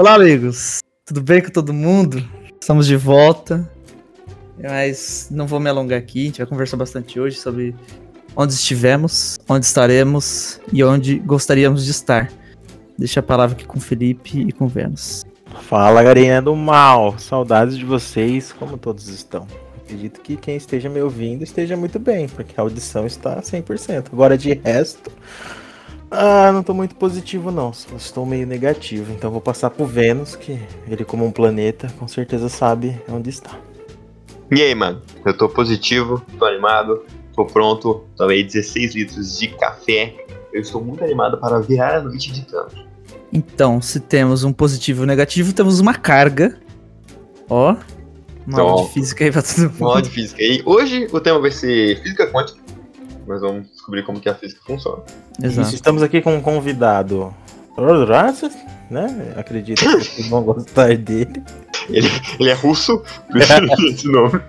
Olá, amigos. Tudo bem com todo mundo? Estamos de volta. Mas não vou me alongar aqui. A gente vai conversar bastante hoje sobre onde estivemos, onde estaremos e onde gostaríamos de estar. Deixa a palavra aqui com o Felipe e com o Vênus. Fala, galerinha do mal. Saudades de vocês, como todos estão. Acredito que quem esteja me ouvindo esteja muito bem, porque a audição está 100%. Agora, de resto, ah, não tô muito positivo não, só estou meio negativo. Então vou passar pro Vênus, que ele como um planeta, com certeza sabe onde está. E aí, mano? Eu tô positivo, tô animado, tô pronto, tomei 16 litros de café. Eu estou muito animado para virar a noite de tanto. Então, se temos um positivo e um negativo, temos uma carga. Ó, uma aula Então, de física aí pra todo mundo. Vamos lá de física. E hoje o tema vai ser física quântica. Nós vamos descobrir como que a física funciona. Isso, Exato. estamos aqui com um convidado. Né? Acredito que vocês vão gostar dele. Ele, ele é russo, isso tem esse nome.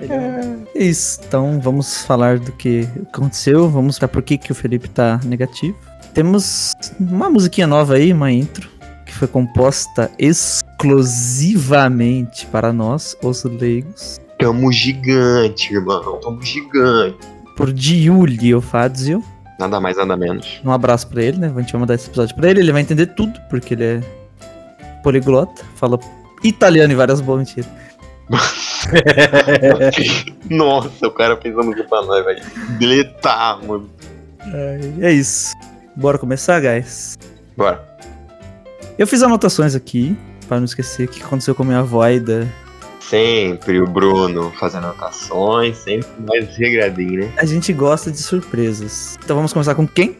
É isso. Então vamos falar do que aconteceu. Vamos para por que, que o Felipe tá negativo. Temos uma musiquinha nova aí, uma intro, que foi composta exclusivamente para nós, os leigos, Tamo gigante, irmão. Tamo gigante. Por Giulio Fazio. Nada mais, nada menos. Um abraço pra ele, né? A gente vai mandar esse episódio pra ele. Ele vai entender tudo, porque ele é poliglota, fala italiano e várias boas mentiras. Nossa, o cara fez a música pra nós, velho. Deletar, mano. É isso. Bora começar, guys? Bora. Eu fiz anotações aqui, para não esquecer o que aconteceu com a minha voida. Sempre o Bruno fazendo anotações, sempre mais regradinho, né? A gente gosta de surpresas. Então vamos começar com quem?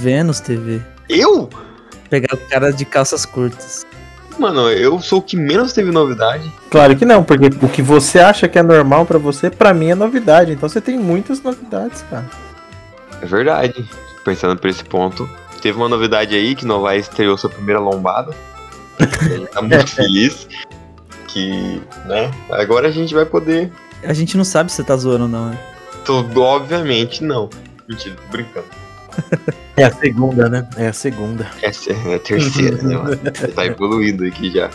Vênus TV. Eu? Pegar o cara de calças curtas. Mano, eu sou o que menos teve novidade. Claro que não, porque o que você acha que é normal pra você, pra mim é novidade. Então você tem muitas novidades, cara. É verdade. Pensando por esse ponto. Teve uma novidade aí que Novaes estreou sua primeira lombada. Ele tá muito feliz. Que, né? Agora a gente vai poder. A gente não sabe se você tá zoando ou não, né? Tudo, obviamente não. Mentira, tô brincando. É a segunda, né? É a segunda. Essa é a terceira, né, mano? Tá evoluído aqui já.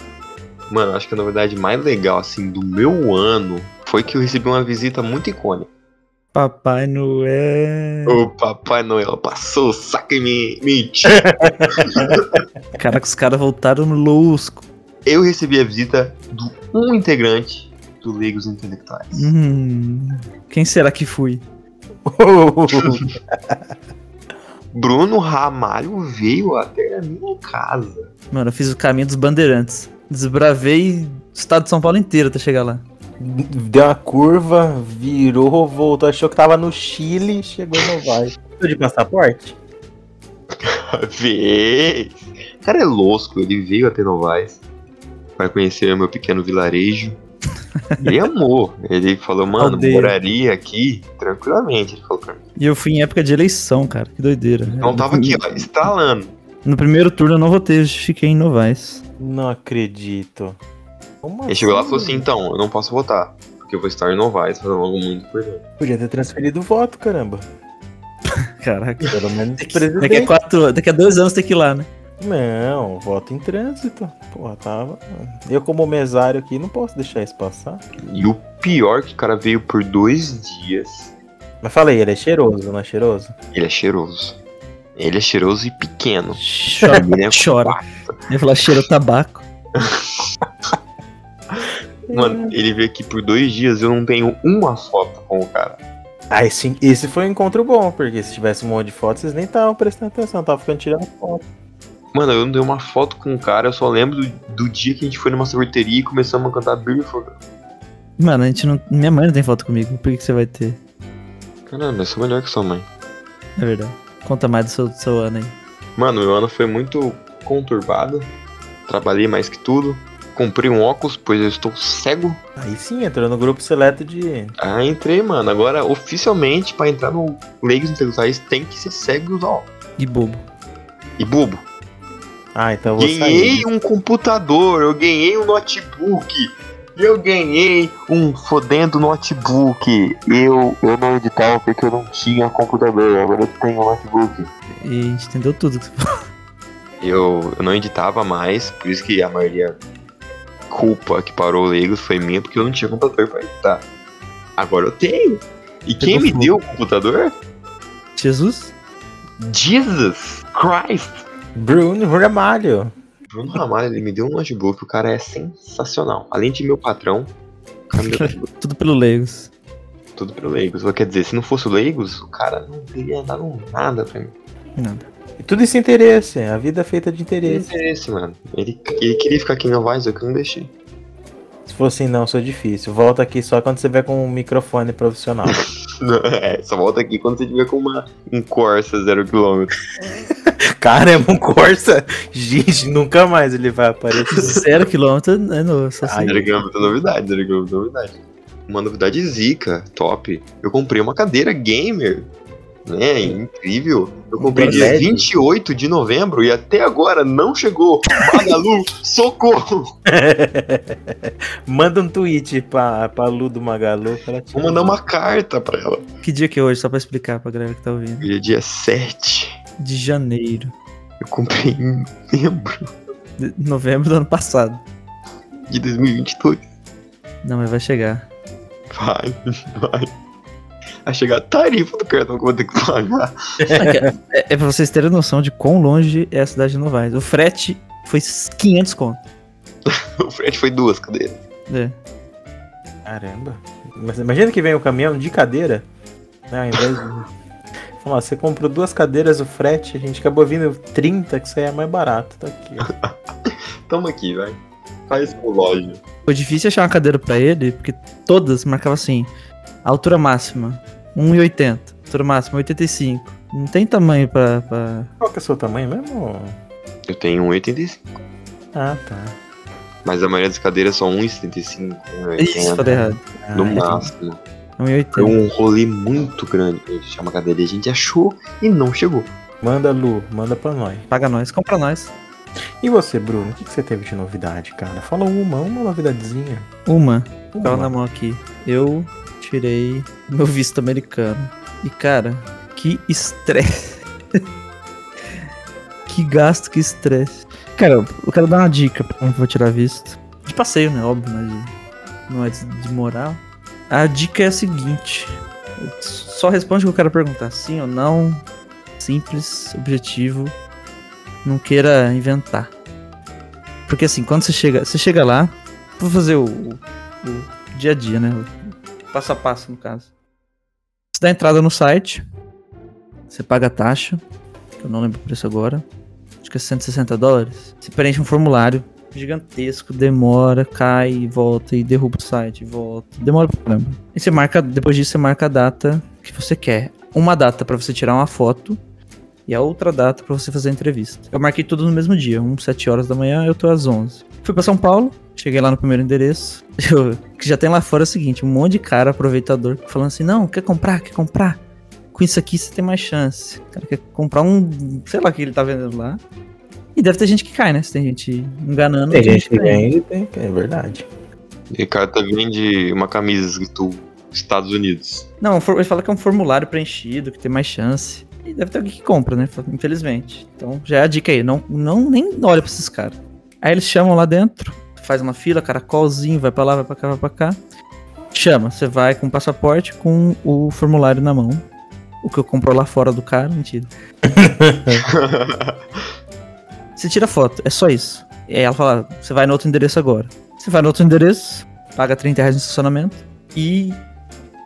Mano, acho que a novidade mais legal, assim, do meu ano foi que eu recebi uma visita muito icônica. Papai Noel. O Papai Noel passou o saco em mim. Mentira! Caraca, os caras voltaram no lusco. Eu recebi a visita do um integrante do Leigos Intelectuais. Hum, quem será que fui? Bruno Ramalho veio até a minha casa. Mano, eu fiz o caminho dos bandeirantes. Desbravei o estado de São Paulo inteiro até chegar lá. Deu uma curva, virou, voltou, achou que tava no Chile, chegou no Vai. de passaporte? Vez! O cara é losco, ele veio até Novaes para conhecer o meu pequeno vilarejo. Ele amou. Ele falou, mano, Aldeia. moraria aqui tranquilamente. Ele falou pra mim. E eu fui em época de eleição, cara. Que doideira. Não tava aqui, ó, instalando. No primeiro turno eu não votei, eu fiquei em Novaes. Não acredito. Como Ele chegou lá e assim, falou assim, então, eu não posso votar. Porque eu vou estar em Novaes fazendo algo muito importante. Podia ter transferido o voto, caramba. Caraca. Pelo menos Daqui a, quatro, daqui a dois anos tem que ir lá, né? Não, voto em trânsito. Porra, tava. Eu, como mesário aqui, não posso deixar isso passar. E o pior que o cara veio por dois dias. Mas falei, ele é cheiroso, não é cheiroso? Ele é cheiroso. Ele é cheiroso e pequeno. Chora. Ele é Chora. Eu ia falar cheiro tabaco. Mano, ele veio aqui por dois dias, eu não tenho uma foto com o cara. Ah, esse, esse foi um encontro bom, porque se tivesse um monte de fotos, vocês nem estavam prestando atenção, tava ficando tirando foto. Mano, eu não dei uma foto com o cara, eu só lembro do, do dia que a gente foi numa sorveteria e começamos a cantar Beautiful. Mano, a gente não. Minha mãe não tem foto comigo. Por que, que você vai ter? Caramba, eu sou melhor que sua mãe. É verdade. Conta mais do seu, do seu ano aí. Mano, meu ano foi muito conturbado. Trabalhei mais que tudo. Comprei um óculos, pois eu estou cego. Aí sim, entrou no grupo seleto de. Ah, entrei, mano. Agora, oficialmente, pra entrar no Leigos Intelectuais, tem que ser cego e usar óculos. E bobo. E bobo. Ah, então eu vou Ganhei sair. um computador, eu ganhei um notebook. Eu ganhei um fodendo notebook. Eu, eu não editava porque eu não tinha computador. Agora eu tenho um notebook. E a gente entendeu tudo que você falou. Eu, eu não editava mais, por isso que a maioria culpa que parou o Legos foi minha, porque eu não tinha computador pra editar. Agora eu tenho. E quem me fogo. deu o computador? Jesus? Jesus Christ! Bruno Ramalho. Bruno Ramalho, ele me deu um notebook, o cara é sensacional. Além de meu patrão, o cara me deu notebook. Tudo pelo Legos. tudo pelo Legos. Quer dizer, se não fosse o Legos, o cara não teria dado nada pra mim. Não. E tudo esse interesse. A vida é feita de interesse. interesse, mano. Ele, ele queria ficar aqui em Novaes, eu que não deixei. Se fosse não, sou difícil. Volta aqui só quando você vier com um microfone profissional. é, só volta aqui quando você tiver com uma, um Corsa zero quilômetro. Caramba, um Corsa. Gente, nunca mais ele vai aparecer. Zero quilômetro é no só assim. Ai. Zero quilômetro é novidade, zero quilômetro é novidade. Uma novidade zica, top. Eu comprei uma cadeira gamer. Né, incrível. Eu comprei dia LED. 28 de novembro e até agora não chegou. Magalu, socorro! Manda um tweet pra, pra Lu do Magalu. te- Vou mandar uma carta pra ela. Que dia que é hoje? Só pra explicar pra galera que tá ouvindo. Hoje é dia 7. De janeiro. Eu comprei em novembro De novembro do ano passado. de 2022. Não, mas vai chegar. Vai, vai. Vai chegar a tarifa do cartão que eu vou ter que pagar. É, é pra vocês terem noção de quão longe é a cidade de Novaes. O frete foi 500 conto. O frete foi duas cadeiras. É. Caramba. Mas imagina que vem o caminhão de cadeira. Né, ao invés de. Fala, você comprou duas cadeiras, o frete, a gente acabou vindo 30, que isso aí é mais barato. Tá aqui, ó. Tamo aqui, vai. Faz com loja. Foi difícil achar uma cadeira pra ele, porque todas marcavam assim: altura máxima 1,80, altura máxima 85. Não tem tamanho pra. pra... Qual que é o seu tamanho mesmo? Eu tenho 1,85. Ah, tá. Mas a maioria das cadeiras são 1,75, Ixi, 1,80. falei errado. Ah, No é. máximo. Foi 1,80. um rolê muito grande pra gente uma cadeira. E a gente achou e não chegou. Manda, Lu, manda pra nós. Paga nós, compra nós. E você, Bruno, o que, que você teve de novidade, cara? Fala uma, uma novidadezinha. Uma, Uma. Tava na mão aqui. Eu tirei meu visto americano. E, cara, que estresse. que gasto, que estresse. Cara, eu quero dar uma dica pra quem for tirar visto. De passeio, né? Óbvio? De- não é de, de moral. A dica é a seguinte. Só responde o que eu quero perguntar. Sim ou não. Simples, objetivo. Não queira inventar. Porque assim, quando você chega, você chega lá, vou fazer o, o- o dia a dia, né? O passo a passo, no caso. Você dá entrada no site, você paga a taxa, que eu não lembro o preço agora, acho que é 160 dólares. Você preenche um formulário gigantesco, demora, cai e volta, e derruba o site, volta. Demora pra caramba. E você marca, depois disso, você marca a data que você quer. Uma data pra você tirar uma foto e a outra data pra você fazer a entrevista. Eu marquei tudo no mesmo dia, um 7 horas da manhã, eu tô às 11. Fui pra São Paulo, cheguei lá no primeiro endereço. Eu- que já tem lá fora é o seguinte, um monte de cara aproveitador falando assim: "Não, quer comprar, quer comprar? Com isso aqui você tem mais chance". O cara quer comprar um, sei lá o que ele tá vendendo lá. E deve ter gente que cai, né? Se tem gente enganando, Tem gente que cai. vende e tem, é verdade. E o cara tá vende uma camisa escrito Estados Unidos. Não, ele fala que é um formulário preenchido, que tem mais chance. E deve ter alguém que compra, né? Infelizmente. Então já é a dica aí. Não, não nem olha pra esses caras. Aí eles chamam lá dentro, faz uma fila, caracolzinho, vai pra lá, vai pra cá, vai pra cá. Chama, você vai com o passaporte com o formulário na mão. O que eu comprou lá fora do cara, mentira. Você tira foto, é só isso. E aí ela fala, você vai no outro endereço agora. Você vai no outro endereço, paga 30 reais no estacionamento e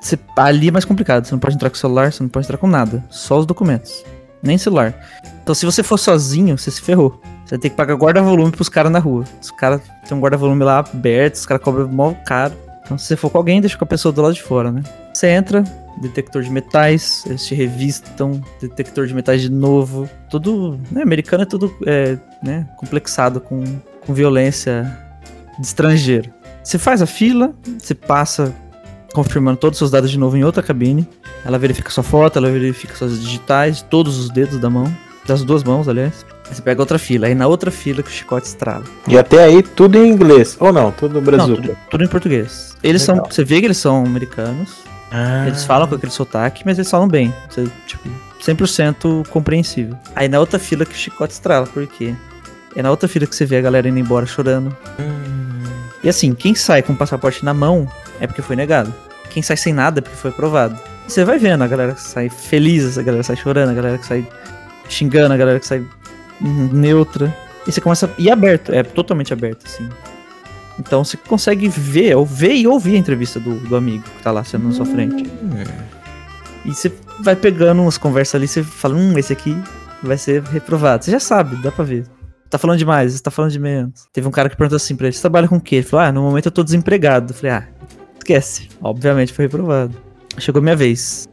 você, ali é mais complicado. Você não pode entrar com o celular, você não pode entrar com nada. Só os documentos. Nem celular. Então se você for sozinho, você se ferrou. Você ter que pagar guarda-volume pros caras na rua. Os caras tem um guarda-volume lá aberto, os caras cobram mó caro. Então se você for com alguém, deixa com a pessoa do lado de fora, né? Você entra, detector de metais, eles te revistam, detector de metais de novo. Tudo, né? Americano é tudo, é, né? Complexado com, com violência de estrangeiro. Você faz a fila, você passa confirmando todos os seus dados de novo em outra cabine. Ela verifica sua foto, ela verifica suas digitais, todos os dedos da mão, das duas mãos, aliás. Aí você pega outra fila, aí na outra fila que o chicote estrala. E até aí tudo em inglês. Ou não, tudo no tudo, tudo em português. Eles Legal. são, você vê que eles são americanos, Ah, eles falam com aquele sotaque, mas eles falam bem. Você, tipo, 100% compreensível. Aí na outra fila que o chicote estrala, por quê? É na outra fila que você vê a galera indo embora chorando. E assim, quem sai com o passaporte na mão é porque foi negado. Quem sai sem nada é porque foi aprovado. E você vai vendo a galera que sai feliz, a galera que sai chorando, a galera que sai xingando, a galera que sai neutra. E você começa. E é aberto, é totalmente aberto, assim. Então você consegue ver, ou ver e ouvir a entrevista do, do amigo que tá lá sendo na sua frente. E você vai pegando umas conversas ali, você fala, hum, esse aqui vai ser reprovado. Você já sabe, dá pra ver. Tá falando demais, você tá falando de menos. Teve um cara que perguntou assim pra ele, você trabalha com o quê? Ele falou, ah, no momento eu tô desempregado. Eu falei, ah, esquece. Obviamente foi reprovado. Chegou minha vez.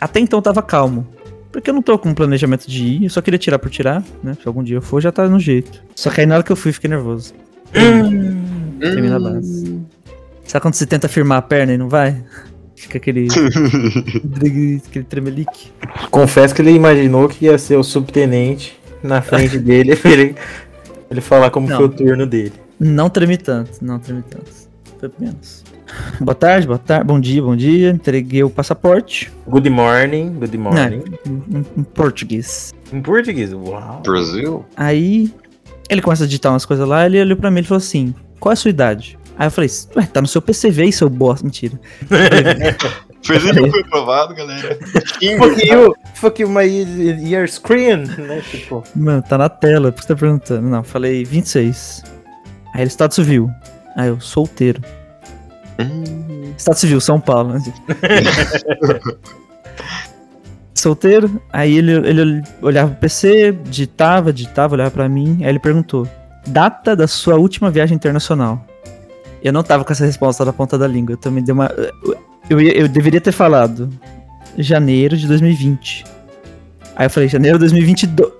Até então tava calmo. Porque eu não tô com planejamento de ir, eu só queria tirar por tirar, né? Se algum dia eu for, já tá no jeito. Só que aí na hora que eu fui, fiquei nervoso. Termina a base. Sabe quando você tenta firmar a perna e não vai? Fica aquele. aquele tremelique. Confesso que ele imaginou que ia ser o subtenente na frente dele pra ele, ele falar como Não. foi o turno dele. Não treme tanto, não treme tanto. Foi menos. Boa tarde, boa tarde, bom dia, bom dia. Entreguei o passaporte. Good morning, good morning. Em, em português. Em português, uau. Brasil? Aí ele começa a digitar umas coisas lá, ele olhou pra mim e falou assim: Qual é a sua idade? Aí eu falei, ué, tá no seu PCV aí, seu bosta. Mentira. Fez ele foi aprovado, galera. Fuck you, fuck you, my your screen, né? Tipo, Mano, tá na tela, por que você tá perguntando? Não, falei 26. Aí ele, Estado Civil. Aí eu, solteiro. Hum, Estado Civil, São Paulo. né? Solteiro, aí ele, ele olhava pro PC, digitava, digitava, olhava pra mim, aí ele perguntou: Data da sua última viagem internacional? Eu não tava com essa resposta na ponta da língua, então me deu uma. Eu, eu deveria ter falado janeiro de 2020. Aí eu falei, janeiro de 2022.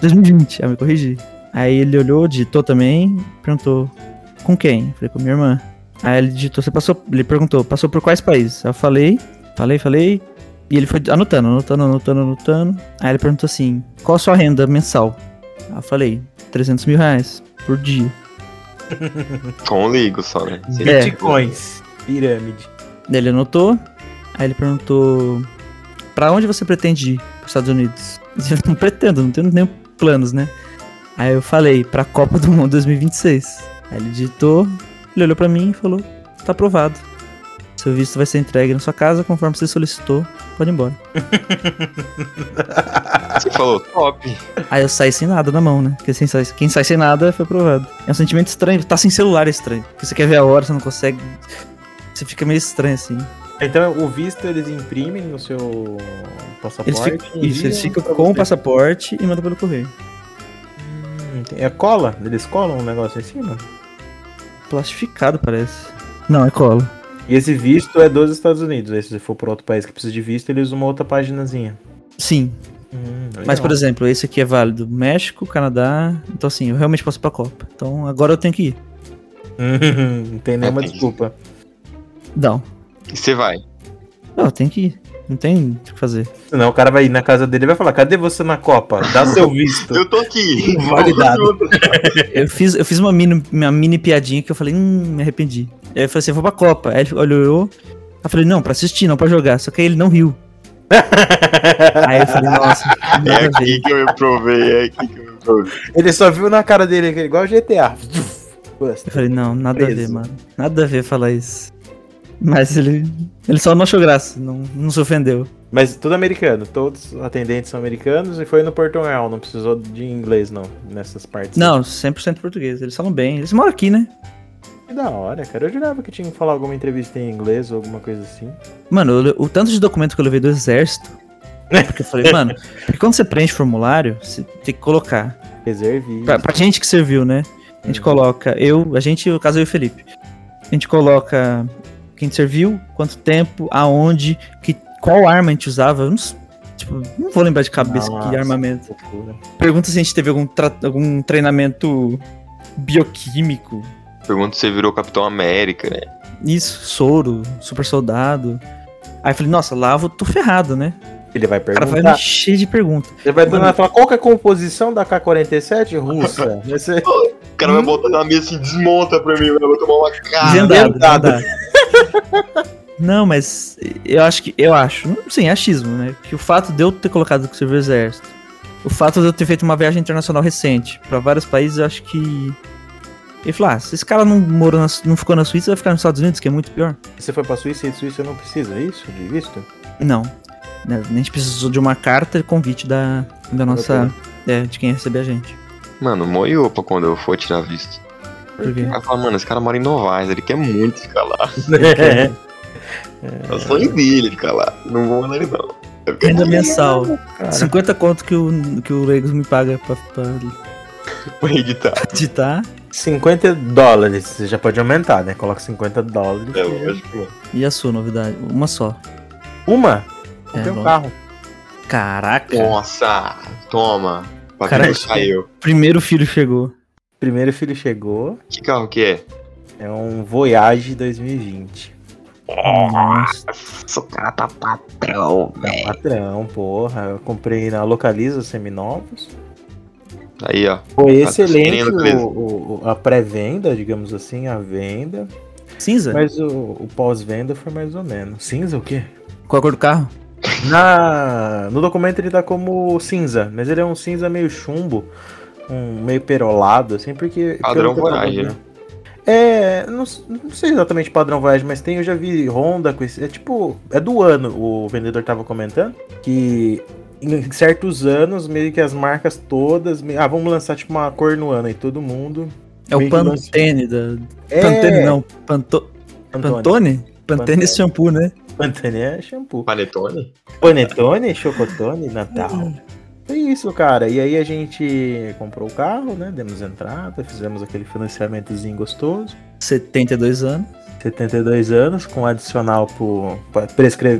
2020, aí eu me corrigi. Aí ele olhou, digitou também, perguntou: Com quem? Eu falei, com minha irmã. Aí ele digitou, você passou. Ele perguntou, passou por quais países? Aí eu falei, falei, falei. E ele foi anotando, anotando, anotando, anotando. Aí ele perguntou assim: qual a sua renda mensal? Aí eu falei, 300 mil reais por dia. com ligo só, né? É. bitcoins, pirâmide. Daí ele anotou. Aí ele perguntou: Pra onde você pretende ir? Para Estados Unidos? Eu não pretendo, não tenho nem planos, né? Aí eu falei: Pra Copa do Mundo 2026. Aí ele digitou, ele olhou pra mim e falou: Tá aprovado. Seu visto vai ser entregue na sua casa conforme você solicitou. Pode ir embora. Você falou, top. Aí eu saí sem nada na mão, né? Porque quem sai, quem sai sem nada foi aprovado. É um sentimento estranho. Tá sem celular é estranho. Porque você quer ver a hora, você não consegue. Você fica meio estranho assim. Então o visto eles imprimem no seu passaporte. Eles ficam, e isso, eles ficam com o passaporte e mandam pelo correio. Hum, É cola? Eles colam um negócio em cima? Plastificado, parece. Não, é cola. E esse visto é dos Estados Unidos. Aí se você for para outro país que precisa de visto, eles usam uma outra paginazinha. Sim. Hum, Mas, por exemplo, esse aqui é válido México, Canadá. Então, assim, eu realmente posso ir pra Copa. Então, agora eu tenho que ir. Não tem nenhuma Entendi. desculpa. Não. E você vai. Não, eu tenho que ir. Não tem o que fazer. Senão o cara vai ir na casa dele e vai falar: cadê você na Copa? Dá seu visto. Eu tô aqui. Validado. Eu fiz, eu fiz uma, mini, uma mini piadinha que eu falei, hum, me arrependi. Aí eu falei assim, eu vou pra Copa. Aí ele olhou. Eu falei, não, pra assistir, não pra jogar. Só que aí ele não riu. Aí eu falei, nossa, É nada a ver. aqui que eu me provei, é aqui que eu me provei. Ele só viu na cara dele, igual GTA. Eu falei, não, nada a ver, Preso. mano. Nada a ver falar isso. Mas ele. Ele só não achou graça, não, não se ofendeu. Mas tudo americano, todos os atendentes são americanos e foi no portunhol, não precisou de inglês não, nessas partes. Não, 100% português. Eles falam bem. Eles moram aqui, né? Que da hora, cara. Eu jurava que tinha que falar alguma entrevista em inglês ou alguma coisa assim. Mano, eu- o tanto de documento que eu levei do exército. Porque eu falei, mano, porque quando você preenche formulário, você tem que colocar. Reserve. Pra, pra gente que serviu, né? A gente coloca. Eu, a gente, no caso eu e o Felipe. A gente coloca quem serviu, quanto tempo, aonde, que, qual arma a gente usava. Eu não, tipo, não vou lembrar de cabeça que Nossa, armamento. loucura. Pergunta se a gente teve algum, algum treinamento bioquímico. Pergunta se você virou Capitão América, né? Isso, soro, super soldado. Aí eu falei, nossa, lá eu vou- tô ferrado, né? Ele vai O cara vai perguntar. encher de pergunta. Ele vai perguntar, falar qual que é a composição da K-47 russa? Vai ser- O cara vai botar na mesa assim, desmonta pra mim, eu vou tomar uma cara. Vendado. Não, mas eu acho que. Eu acho. não- Sim, é achismo, né? Que o fato de eu ter colocado o exército, o fato de eu ter feito uma viagem internacional recente pra vários países, eu acho que. Ele falou: ah, se esse cara não morou na, não ficou na Suíça, vai ficar nos Estados Unidos, que é muito pior. Você foi pra Suíça e de Suíça não precisa, é isso? De visto? Não. Né, A gente precisou de uma carta de convite da, da nossa. É, de quem receber a gente. Mano, moiou pra quando eu for tirar visto. Por quê? Aí fala, mano, esse cara mora em Novaes, ele quer muito ficar lá. É. É o sonho dele ficar lá. Não vou mandar ele não. Eu quero Renda mensal. Cara, 50 conto que o, que o Legos me paga pra, pra pra editar. editar. 50 dólares, você já pode aumentar, né? Coloca 50 dólares. É, lógico. E a sua novidade? Uma só. Uma? É, Comprei um lógico. carro. Caraca. Nossa, toma. Ver saiu. Primeiro filho chegou. Primeiro filho chegou. Que carro que é? É um Voyage 2020. Nossa. Nossa, o cara tá patrão, velho. Patrão, porra. Eu comprei na Localiza Seminovos. Aí, ó. Foi Patrocínio excelente o- o- a pré-venda, digamos assim, a venda. Cinza? Mas o, o pós-venda foi mais ou menos. Cinza o quê? Qual a cor do carro? Na, no documento ele tá como cinza, mas ele é um cinza meio chumbo, um meio perolado, assim, porque. Padrão Voyage, né? É, não, não sei exatamente padrão Voyage, mas tem, eu já vi Honda com esse. É tipo, é do ano, o vendedor tava comentando, que em certos anos, meio que as marcas todas. ah, vamos lançar tipo uma cor no ano aí, todo mundo. É o que lança- Pantene da. É, Pantene não. Panto... Pantone? Pantene Pantene. é shampoo, né? Pantene é shampoo. Panetone? Panetone, chocotone, Natal. É isso, cara. E aí a gente comprou o carro, né? Demos entrada, fizemos aquele financiamentozinho gostoso. 72 anos. 72 anos, com adicional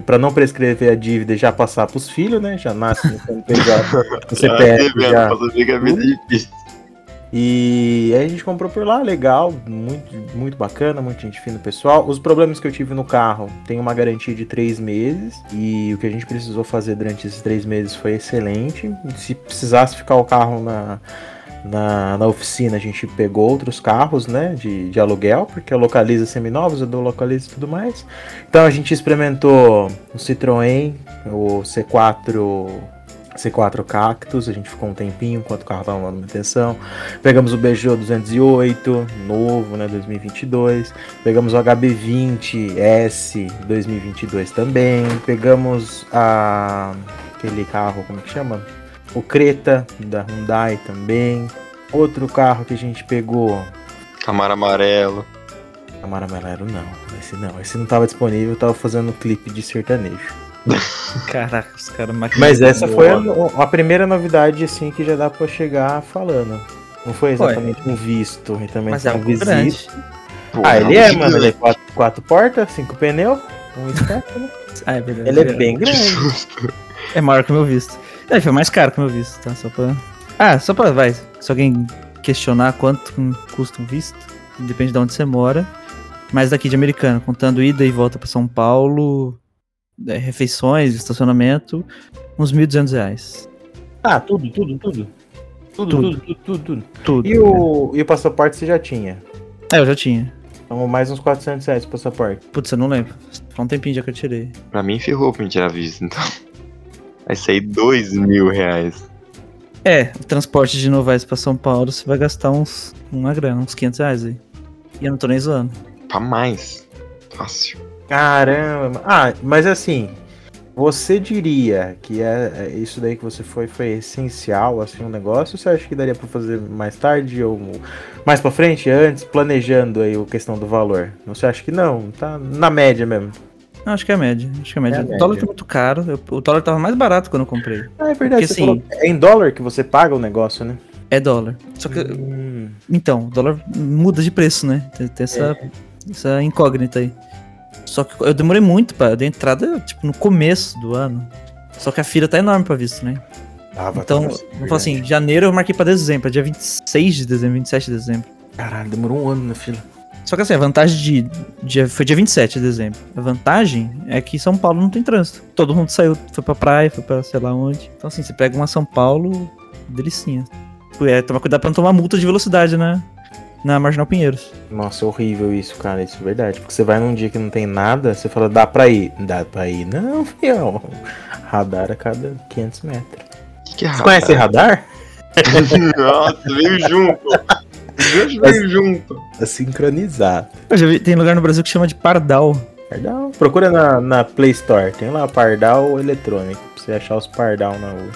pra não prescrever a dívida e já passar pros filhos, né? Já nasce no CNPJ, no CPF Ah, já. Pra saber que a vida é difícil. E aí a gente comprou por lá, legal, muito, muito bacana, muita gente fina pessoal. Os problemas que eu tive no carro tem uma garantia de três meses e o que a gente precisou fazer durante esses três meses foi excelente. Se precisasse ficar o carro na, na, na oficina, a gente pegou outros carros, né, de, de aluguel, porque Localiza seminovos, eu dou Localiza e tudo mais. Então a gente experimentou o Citroën, o C4 C4 Cactus, a gente ficou um tempinho enquanto o carro estava na manutenção. Pegamos o Peugeot 208, novo, né, 2022. Pegamos o HB20S 2022 também. Pegamos a aquele carro, como que chama? O Creta da Hyundai também. Outro carro que a gente pegou, Camaro amarelo. Camaro Amarelo não, esse não, esse não estava disponível, eu tava fazendo clipe de sertanejo. Caraca, os caras Mas essa foi a, a primeira novidade, assim, que já dá pra chegar falando. Não foi exatamente um visto, e também Mas é um uma visita. grande. Pô, Ah, ele é, gigante. mano. Ele é quatro, quatro portas, cinco pneus, um escape, né? Ah, é verdade. Ele é bem grande. É maior que o meu visto. É, foi mais caro que o meu visto, tá? Só pra. Ah, só pra. Vai. Se alguém questionar quanto custa um visto, depende de onde você mora. Mas daqui de americano, contando ida e volta pra São Paulo, é, refeições, estacionamento, uns 1.200 reais. Ah, tudo, tudo, tudo. Tudo, Tudo. tudo, tudo, tudo, tudo. E o, e o passaporte você já tinha? É, eu já tinha. Então, mais uns 400 reais o passaporte. Putz, eu não lembro. Faz um tempinho já que eu tirei. Pra mim ferrou pra me tirar visto, então. Vai sair dois mil reais. É, o transporte de Novaes pra São Paulo, você vai gastar uns. Uma grana, uns 500 reais aí. E eu não tô nem zoando. Pra mais. Fácil. Caramba. Ah, mas assim, você diria que é, é isso daí que você foi foi essencial, assim, um negócio? Ou você acha que daria pra fazer mais tarde ou mais pra frente, antes, planejando aí a questão do valor? Você acha que não? Tá na média mesmo. Não, acho que é a média. Acho que é a média. É a o dólar média. tá muito caro. eu- o dólar tava mais barato quando eu comprei. Ah, é verdade. Porque, você assim, falou- é em dólar que você paga o negócio, né? É dólar. Só que. Hum, Então, o dólar muda de preço, né? Tem, tem essa, essa incógnita aí. Só que eu demorei muito pra. Eu dei entrada, tipo, no começo do ano. Só que a fila tá enorme pra visto, né? tava Então, tava- vamos falar assim, janeiro eu marquei pra dezembro, é dia 26 de dezembro, 27 de dezembro. Caralho, demorou um ano na fila. Só que assim, a vantagem de. de foi dia 27 de dezembro. A vantagem é que São Paulo não tem trânsito. Todo mundo saiu, foi pra praia, foi pra sei lá onde. Então, assim, você pega uma São Paulo, delicinha. É, tomar cuidado pra não tomar multa de velocidade, né? Na Marginal Pinheiros. Nossa, é horrível isso, cara. Isso é verdade. Porque você vai num dia que não tem nada, você fala, dá pra ir. Dá pra ir. Não, fião. Radar a cada 500 metros. Que que é Você conhece radar? Nossa, veio junto. Veio, veio junto. É sincronizado. Eu já vi, tem lugar no Brasil que chama de Pardal. Pardal. Procura na, na Play Store. Tem lá Pardal eletrônico. Pra você achar os Pardal na rua.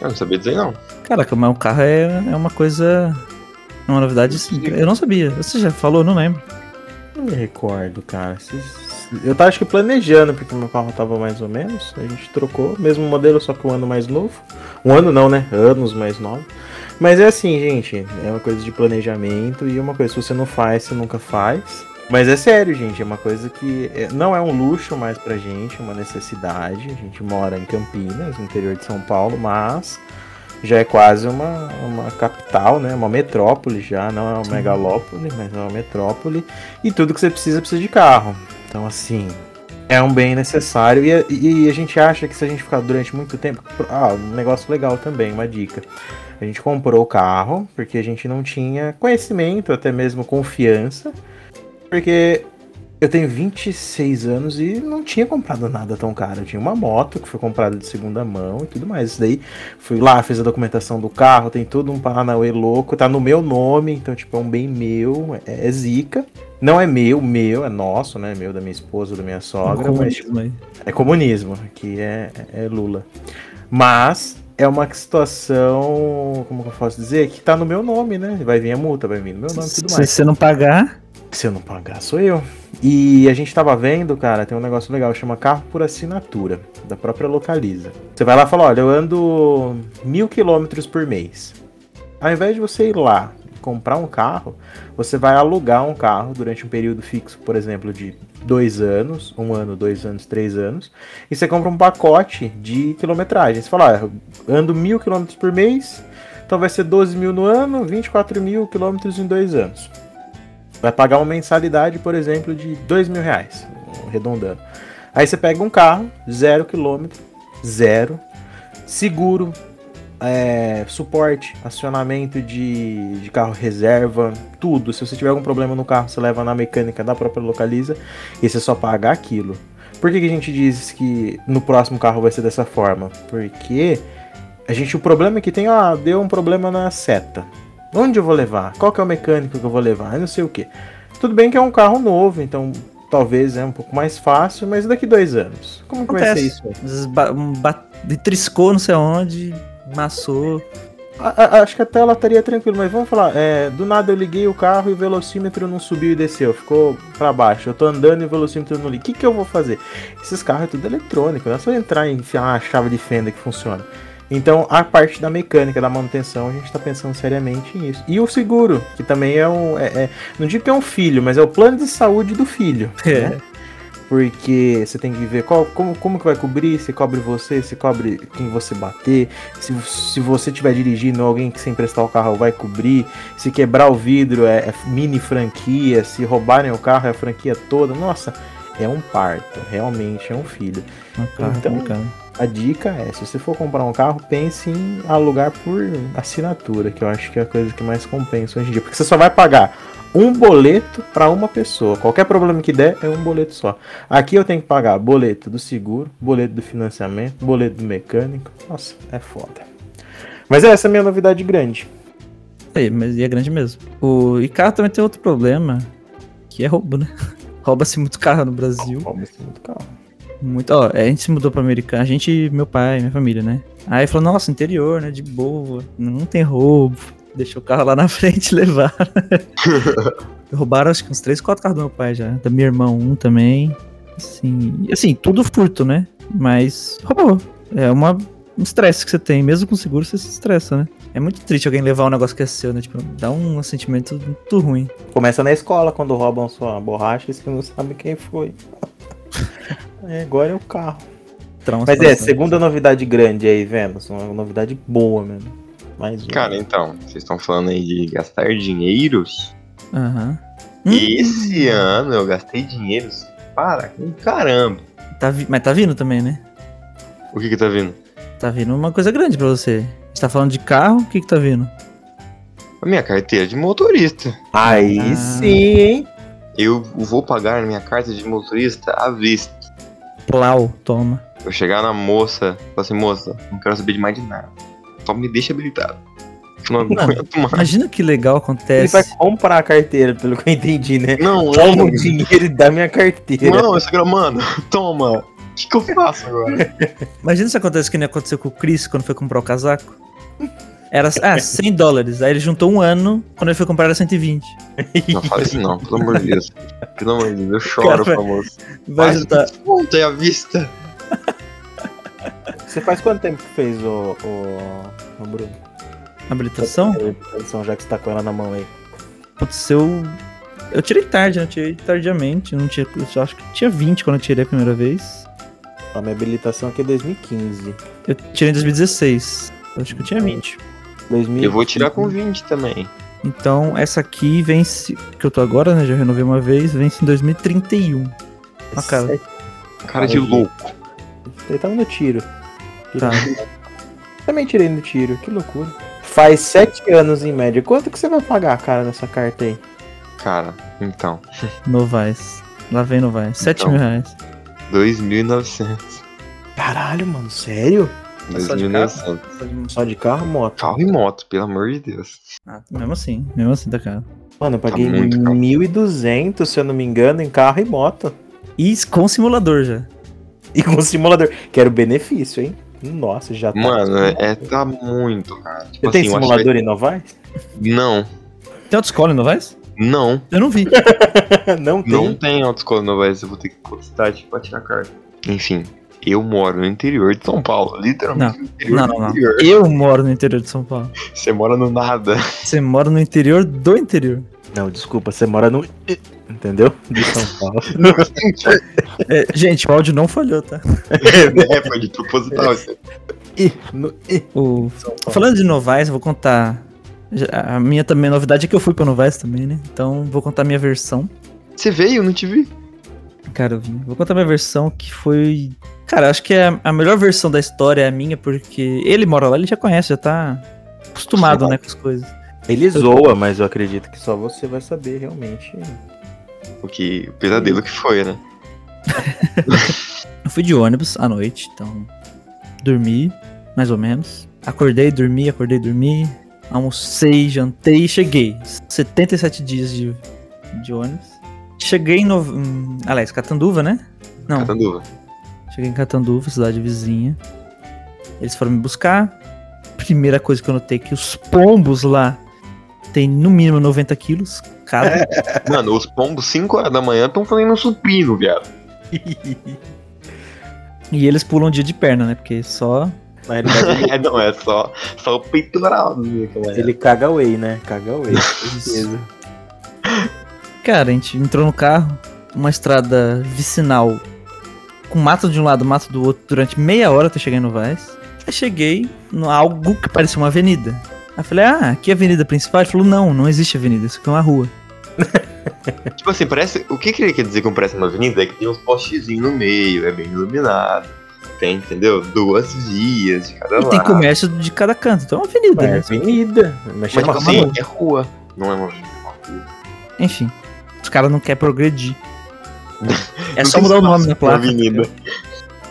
Eu não sabia dizer não. Caraca, mas o carro é, é uma coisa. É uma novidade assim. Eu não sabia. Você já falou, não lembro. Não me recordo, cara. Eu tava acho que planejando, porque meu carro tava mais ou menos. A gente trocou, mesmo modelo, só que um ano mais novo. Um ano não, né? Anos mais novo. Mas é assim, gente, é uma coisa de planejamento e uma coisa, se você não faz, você nunca faz. Mas é sério, gente, é uma coisa que é- não é um luxo mais pra gente, é uma necessidade. A gente mora em Campinas, no interior de São Paulo, mas já é quase uma, uma capital, né? Uma metrópole já, não é uma megalópole, mas é uma metrópole. E tudo que você precisa, precisa de carro. Então, assim, é um bem necessário. E, a- e a gente acha que se a gente ficar durante muito tempo. Ah, um negócio legal também, uma dica. A gente comprou o carro porque a gente não tinha conhecimento, até mesmo confiança. Porque eu tenho 26 anos e não tinha comprado nada tão caro. Eu tinha uma moto que foi comprada de segunda mão e tudo mais. Isso daí fui lá, fiz a documentação do carro, tem todo um Paranauê louco, tá no meu nome, então, tipo, é um bem meu, é, é zica. Não é meu, meu, é nosso, né? Meu da minha esposa, da minha sogra, mas tipo, Comunismo aí. é comunismo, que é, é Lula. Mas é uma situação, como que eu posso dizer, que tá no meu nome, né? Vai vir a multa, vai vir no meu nome e tudo Se mais. você não pagar, Se eu não pagar, sou eu. E a gente tava vendo, cara, tem um negócio legal, chama carro por assinatura, da própria Localiza. Você vai lá e fala, olha, eu ando mil quilômetros por mês. Ao invés de você ir lá e comprar um carro, você vai alugar um carro durante um período fixo, por exemplo, de dois anos, um ano, dois anos, três anos, e você compra um pacote de quilometragem. Você fala, eu ando mil quilômetros por mês, então vai ser 12 mil no ano, 24 mil quilômetros em dois anos vai pagar uma mensalidade, por exemplo, de dois mil reais, arredondando. Aí você pega um carro, zero quilômetro, zero, seguro, é, suporte, acionamento de, de carro reserva, tudo. Se você tiver algum problema no carro, você leva na mecânica da própria Localiza e você só paga aquilo. Por que, que a gente diz que no próximo carro vai ser dessa forma? Porque a gente, o problema é que tem, ah, deu um problema na seta. Onde eu vou levar? Qual que é o mecânico que eu vou levar? Eu não sei o que. Tudo bem que é um carro novo, então talvez é um pouco mais fácil, mas daqui dois anos. Como que vai ser Acontece. isso? triscou não sei onde, massou. A- a- acho que até ela estaria tranquilo, mas vamos falar, é, do nada eu liguei o carro e o velocímetro não subiu e desceu, ficou pra baixo. Eu tô andando e o velocímetro não liga. O que, que eu vou fazer? Esses carros é tudo eletrônico, não é só entrar e enfiar uma chave de fenda que funciona. Então, a parte da mecânica, da manutenção, a gente tá pensando seriamente nisso. E o seguro, que também é um. é- é- não digo que é um filho, mas é o plano de saúde do filho. É. né? Porque você tem que ver qual, como, como que vai cobrir, se cobre você, se cobre quem você bater, se, se você estiver dirigindo, alguém que sem emprestar o carro vai cobrir, se quebrar o vidro é, é mini franquia, se roubarem o carro é a franquia toda. Nossa, é um parto, realmente é um filho. Um Então- complicado. A dica é, se você for comprar um carro, pense em alugar por assinatura, que eu acho que é a coisa que mais compensa hoje em dia. Porque você só vai pagar um boleto para uma pessoa. Qualquer problema que der, é um boleto só. Aqui eu tenho que pagar boleto do seguro, boleto do financiamento, boleto do mecânico. Nossa, é foda. Mas essa é a minha novidade grande. É, mas e é grande mesmo. O e carro também tem outro problema, que é roubo, né? Rouba-se muito carro no Brasil. Rouba-se muito carro. Muito, ó, a gente se mudou pra Americana, a gente, meu pai, minha família, né? Aí falou, nossa, interior, né? De boa, não tem roubo. Deixou o carro lá na frente e levaram. Roubaram acho que uns 3, 4 carros do meu pai já. Da minha irmã, um também. Assim, assim, tudo furto, né? Mas roubou. É uma, um estresse que você tem. Mesmo com seguro, você se estressa, né? É muito triste alguém levar um negócio que é seu, né? Tipo, dá um sentimento muito ruim. Começa na escola, quando roubam sua borracha, e você não sabe quem foi. É, agora é o carro. Mas é, segunda novidade grande aí, Vênus. Uma novidade boa mesmo. Mais uma. Cara, então, vocês estão falando aí de gastar dinheiros. Aham. E esse ano eu gastei dinheiros para um caramba. Tá vi- Mas tá vindo também, né? O que que tá vindo? Tá vindo uma coisa grande pra você. A gente tá falando de carro, o que que tá vindo? A minha carteira de motorista. Aí Ah. sim, hein? Eu vou pagar minha carta de motorista à vista. Plau, toma. Eu chegar na moça, falar assim, moça, não quero saber de mais de nada. Só me deixa habilitado. Não Mano, aguento mais. Imagina que legal Ele acontece. vai comprar a carteira, pelo que eu entendi, né? Não, Toma o não. dinheiro e dá minha carteira. Não, esse cara, mano, toma. O que, que eu faço agora? Imagina se acontece que nem aconteceu com o Chris quando foi comprar o casaco. Era ah, 100 dólares. Aí ele juntou um ano, quando ele foi comprar era 120. Não fala isso não, pelo amor de Deus. Pelo amor de Deus, eu choro Cara, moça. Vai Faz juntar. aí à vista. Você faz quanto tempo que fez o, o, o Bruno? Habilitação? Edição, já que você tá com ela na mão aí. Putz, eu. Eu tirei tarde, né? Eu tirei tardiamente. Não tinha, eu acho que tinha 20 quando eu tirei a primeira vez. A minha habilitação aqui é 2015. Eu tirei em 2016. Eu acho que eu tinha 20. 2015. Eu vou tirar com 20 também. Então, essa aqui vence. Que eu tô agora, né? Já renovei uma vez, vence em 2031. Ah, cara. Sete- Cara de louco. Ele tava no tiro. Tá. Também tirei no tiro, que loucura. Faz sete anos em média. Quanto que você vai pagar, cara, nessa carta aí? Cara, então, Novais. Lá vem Novais. 7 Então. mil reais. 2.900. Caralho, mano, sério? É só de 2.900. Só de carro, moto? Carro e moto, pelo amor de Deus. Ah, mesmo assim, mesmo assim tá caro. Mano, eu paguei Tá muito caro. 1.200, se eu não me engano, em carro e moto. E com simulador já. E com simulador. Quero benefício, hein? Nossa, já tá. Mano, é, tá muito, cara. Tipo Você tem assim, acho simulador em vai- Não, Tem autoescola em Novais? não. Eu não vi. não tem. Não tem autoescola no Novaes, eu vou ter que outra cidade pra tirar carta. Enfim, eu moro no interior de São Paulo, literalmente Não, não, não. interior. Eu moro no interior de São Paulo. Você mora no nada. Você mora no interior do interior. Não, desculpa, você mora no. Entendeu? De São Paulo. É, gente, o áudio não falhou, tá? é, foi de proposital. isso. Ih, no... O... Falando de Novais, eu vou contar. A minha também novidade é que eu fui pra Novais também, né? Então vou contar a minha versão. Você veio, não te vi. Cara, eu vim. Vou contar minha versão que foi. Cara, acho que é a melhor versão da história é a minha, porque ele mora lá, ele já conhece, já tá acostumado, né, com as coisas. Ele zoa, mas eu acredito que só você vai saber realmente. O que o pesadelo que foi, né? Eu fui de ônibus à noite, então dormi, mais ou menos. Acordei, dormi, acordei, dormi. Almocei, jantei e cheguei. 77 dias de, de ônibus. Cheguei no. Em, aliás, Catanduva, né? Não, Catanduva. Cheguei em Catanduva, cidade vizinha. Eles foram me buscar. Primeira coisa que eu notei é que os pombos lá tem no mínimo 90 quilos cada. Mano, os pombos 5 horas da manhã estão fazendo um supino, viado. e eles pulam dia de perna, né? Porque só. Na realidade, ele, É, não, é só, só o peitoral do dia que ele caga whey, né? Caga whey, com certeza. Cara, a gente entrou no carro, uma estrada vicinal com mato de um lado, mato do outro, durante meia hora até chegar em Novaes. Aí cheguei no algo que parecia uma avenida. Aí eu falei, ah, aqui é a avenida principal? Ele falou, não, não existe avenida, isso aqui é uma rua. Tipo assim, parece. O que, que ele quer dizer que parece uma avenida? É que tem uns postezinhos no meio, é bem iluminado. Tem, entendeu? Duas vias de cada E lado. tem comércio de cada canto, então é uma avenida, É né? avenida. Mas Mas tipo assim, é rua. Não é uma avenida, é uma rua. Enfim, os caras não querem progredir. É só mudar o nome da placa. avenida.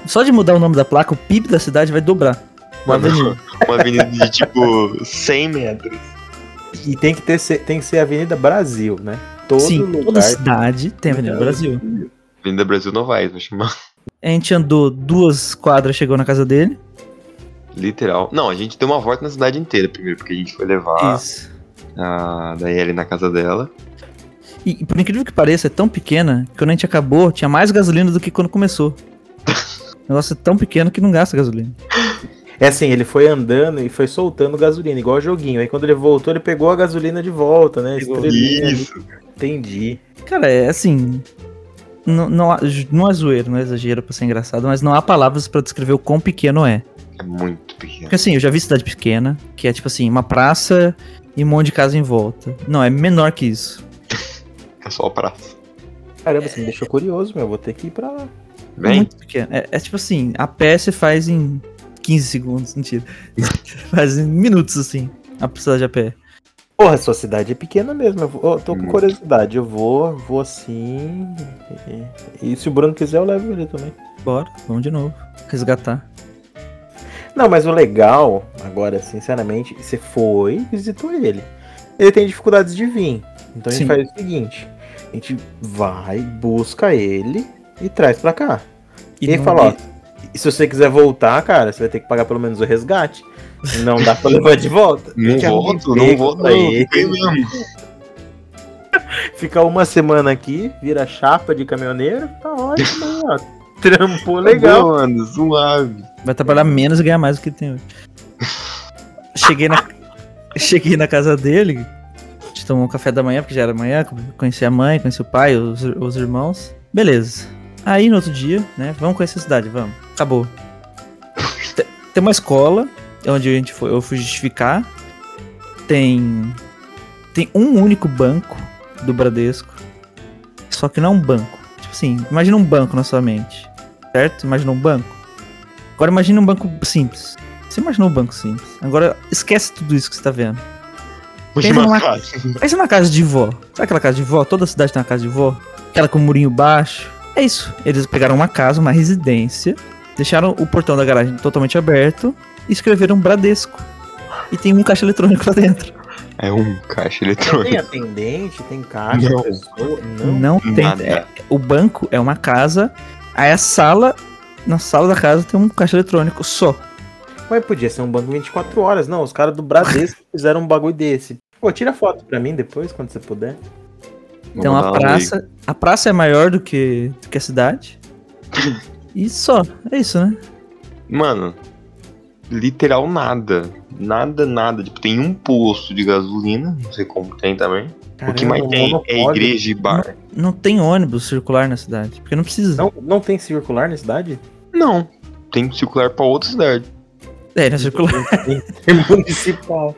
Só de mudar o nome da placa, o PIB da cidade vai dobrar. Uma avenida. Uma avenida de tipo 100 metros. E tem que, ter, ser- tem que ser Avenida Brasil, né? Todo Sim, lugar. toda cidade tem Avenida Brasil. Avenida Brasil Novaes, vou chamar. A gente andou duas quadras, chegou na casa dele. Literal. Não, a gente deu uma volta na cidade inteira primeiro, porque a gente foi levar Isso. a Daiele na casa dela. E, por incrível que pareça, é tão pequena que quando a gente acabou, tinha mais gasolina do que quando começou. O negócio é tão pequeno que não gasta gasolina. É assim, ele foi andando e foi soltando gasolina, igual joguinho. Aí quando ele voltou, ele pegou a gasolina de volta, né? Isso. Entendi. Cara, é assim. Não, não, há- não é zoeiro, não é exagero pra ser engraçado, mas não há palavras pra descrever o quão pequeno é. É muito pequeno. Porque assim, eu já vi cidade pequena, que é tipo assim, uma praça e um monte de casa em volta. Não, é menor que isso. É só a praça. Caramba, você me deixou curioso, meu. Vou ter que ir pra lá. É Bem, muito pequeno. É, é tipo assim, a pé você faz em 15 segundos, mentira. faz em minutos, assim, a cidade a pé. Porra, sua cidade é pequena mesmo. Eu vou- eu tô com Muito. curiosidade. Eu vou, vou assim. E, e se o Bruno quiser, eu levo ele também. Bora, vamos de novo. Resgatar. Não, mas o legal, agora, sinceramente, você foi e visitou ele. Ele tem dificuldades de vir. Então a gente Sim. faz o seguinte: a gente vai, busca ele e traz pra cá. E, ele fala, ó, e se você quiser voltar, cara, você vai ter que pagar pelo menos o resgate. Não dá pra levar de volta. Não volto, não volto, pra não. ele. Fiquei mesmo. Fica uma semana aqui, vira chapa de caminhoneiro, tá ótimo, ó. Trampou legal. Mano, suave. Vai trabalhar menos e ganhar mais do que tem hoje. Cheguei na, cheguei na casa dele, tomou um café da manhã, porque já era manhã, conheci a mãe, conheci o pai, os, os irmãos. Beleza. Aí no outro dia, né, vamos conhecer a cidade, vamos. Acabou. Te- Tem uma escola, onde a gente foi, eu fui justificar. Tem, tem um único banco do Bradesco, só que não é um banco. Tipo assim, imagina um banco na sua mente, certo? Imagina um banco. Agora imagina um banco simples. Você imaginou um banco simples. Agora esquece tudo isso que você tá vendo. Pensa uma numa- casa. Pensa numa casa de vó. Sabe aquela casa de vó? Toda cidade tem uma casa de vó. Aquela com um murinho baixo. É isso. Eles pegaram uma casa, uma residência, deixaram o portão da garagem totalmente aberto e escreveram Bradesco. E tem um caixa eletrônico lá dentro. É um caixa Tem eletrônico. atendente, tem caixa, Não. pessoa. Não. Não tem. nada. é, o banco é uma casa. Aí a sala. Na sala da casa tem um caixa eletrônico só. Mas podia ser um banco 24 horas. Não, os caras do Bradesco fizeram um bagulho desse. Pô, tira foto pra mim depois, quando você puder. Então a praça. A praça é maior do que, do que a cidade. E só. É isso, né? Mano, literal nada. Nada, nada. Tipo, tem um posto de gasolina, não sei como tem também. o que mais Caramba, tem é igreja e bar. Não tem ônibus circular na cidade. Porque não precisa. Não, não tem circular na cidade? Não. Tem circular pra outra cidade. É, não é circular. É municipal.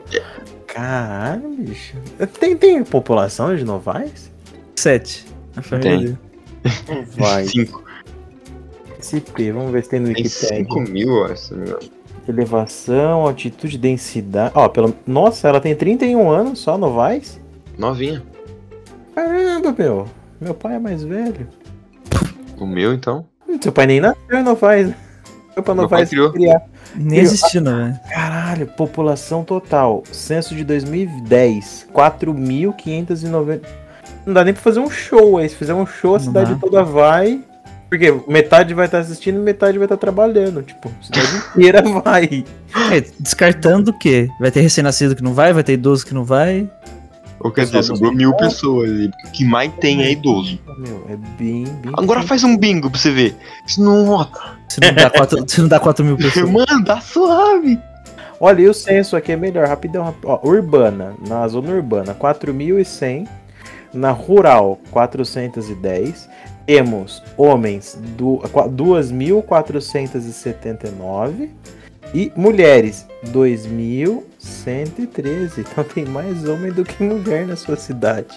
Caralho, bicho. Tem, tem população de Novaes? Sete. A família Tem. Vai. Cinco. SP, vamos ver se tem no Tem Wikipedia. 5 mil, acho. Elevação, altitude, densidade. Ó, pelo... Nossa, ela tem 31 anos só, Novaes? Novinha. Caramba, meu. Meu pai é mais velho. O meu, então. Hum, Seu pai nem nasceu em Novaes. Foi pra Meu pai Novaes criou. criar. Nem existiu, não, velho. Caralho, população total. Censo de 2010. 4.590. Não dá nem pra fazer um show aí. Se fizer um show, a Não cidade dá. toda vai. Porque metade vai estar assistindo e metade vai estar trabalhando. Tipo, a cidade inteira vai. É, descartando o quê? Vai ter recém-nascido que não vai, vai ter idoso que não vai. Ou quer dizer, do sobrou mil hospital. pessoas aí. O que mais tem é idoso. Meu, é bem, bem. Agora faz um bingo pra você ver. Se não. Se não dá 4, se não dá 4 mil pessoas. Mano, tá suave. Olha, e o censo aqui é melhor, rapidão. rap- Ó, urbana, na zona urbana, 4.100. Na rural, 410. Temos homens, qua- 2.479. E mulheres, 2.113. Então tem mais homem do que mulher na sua cidade.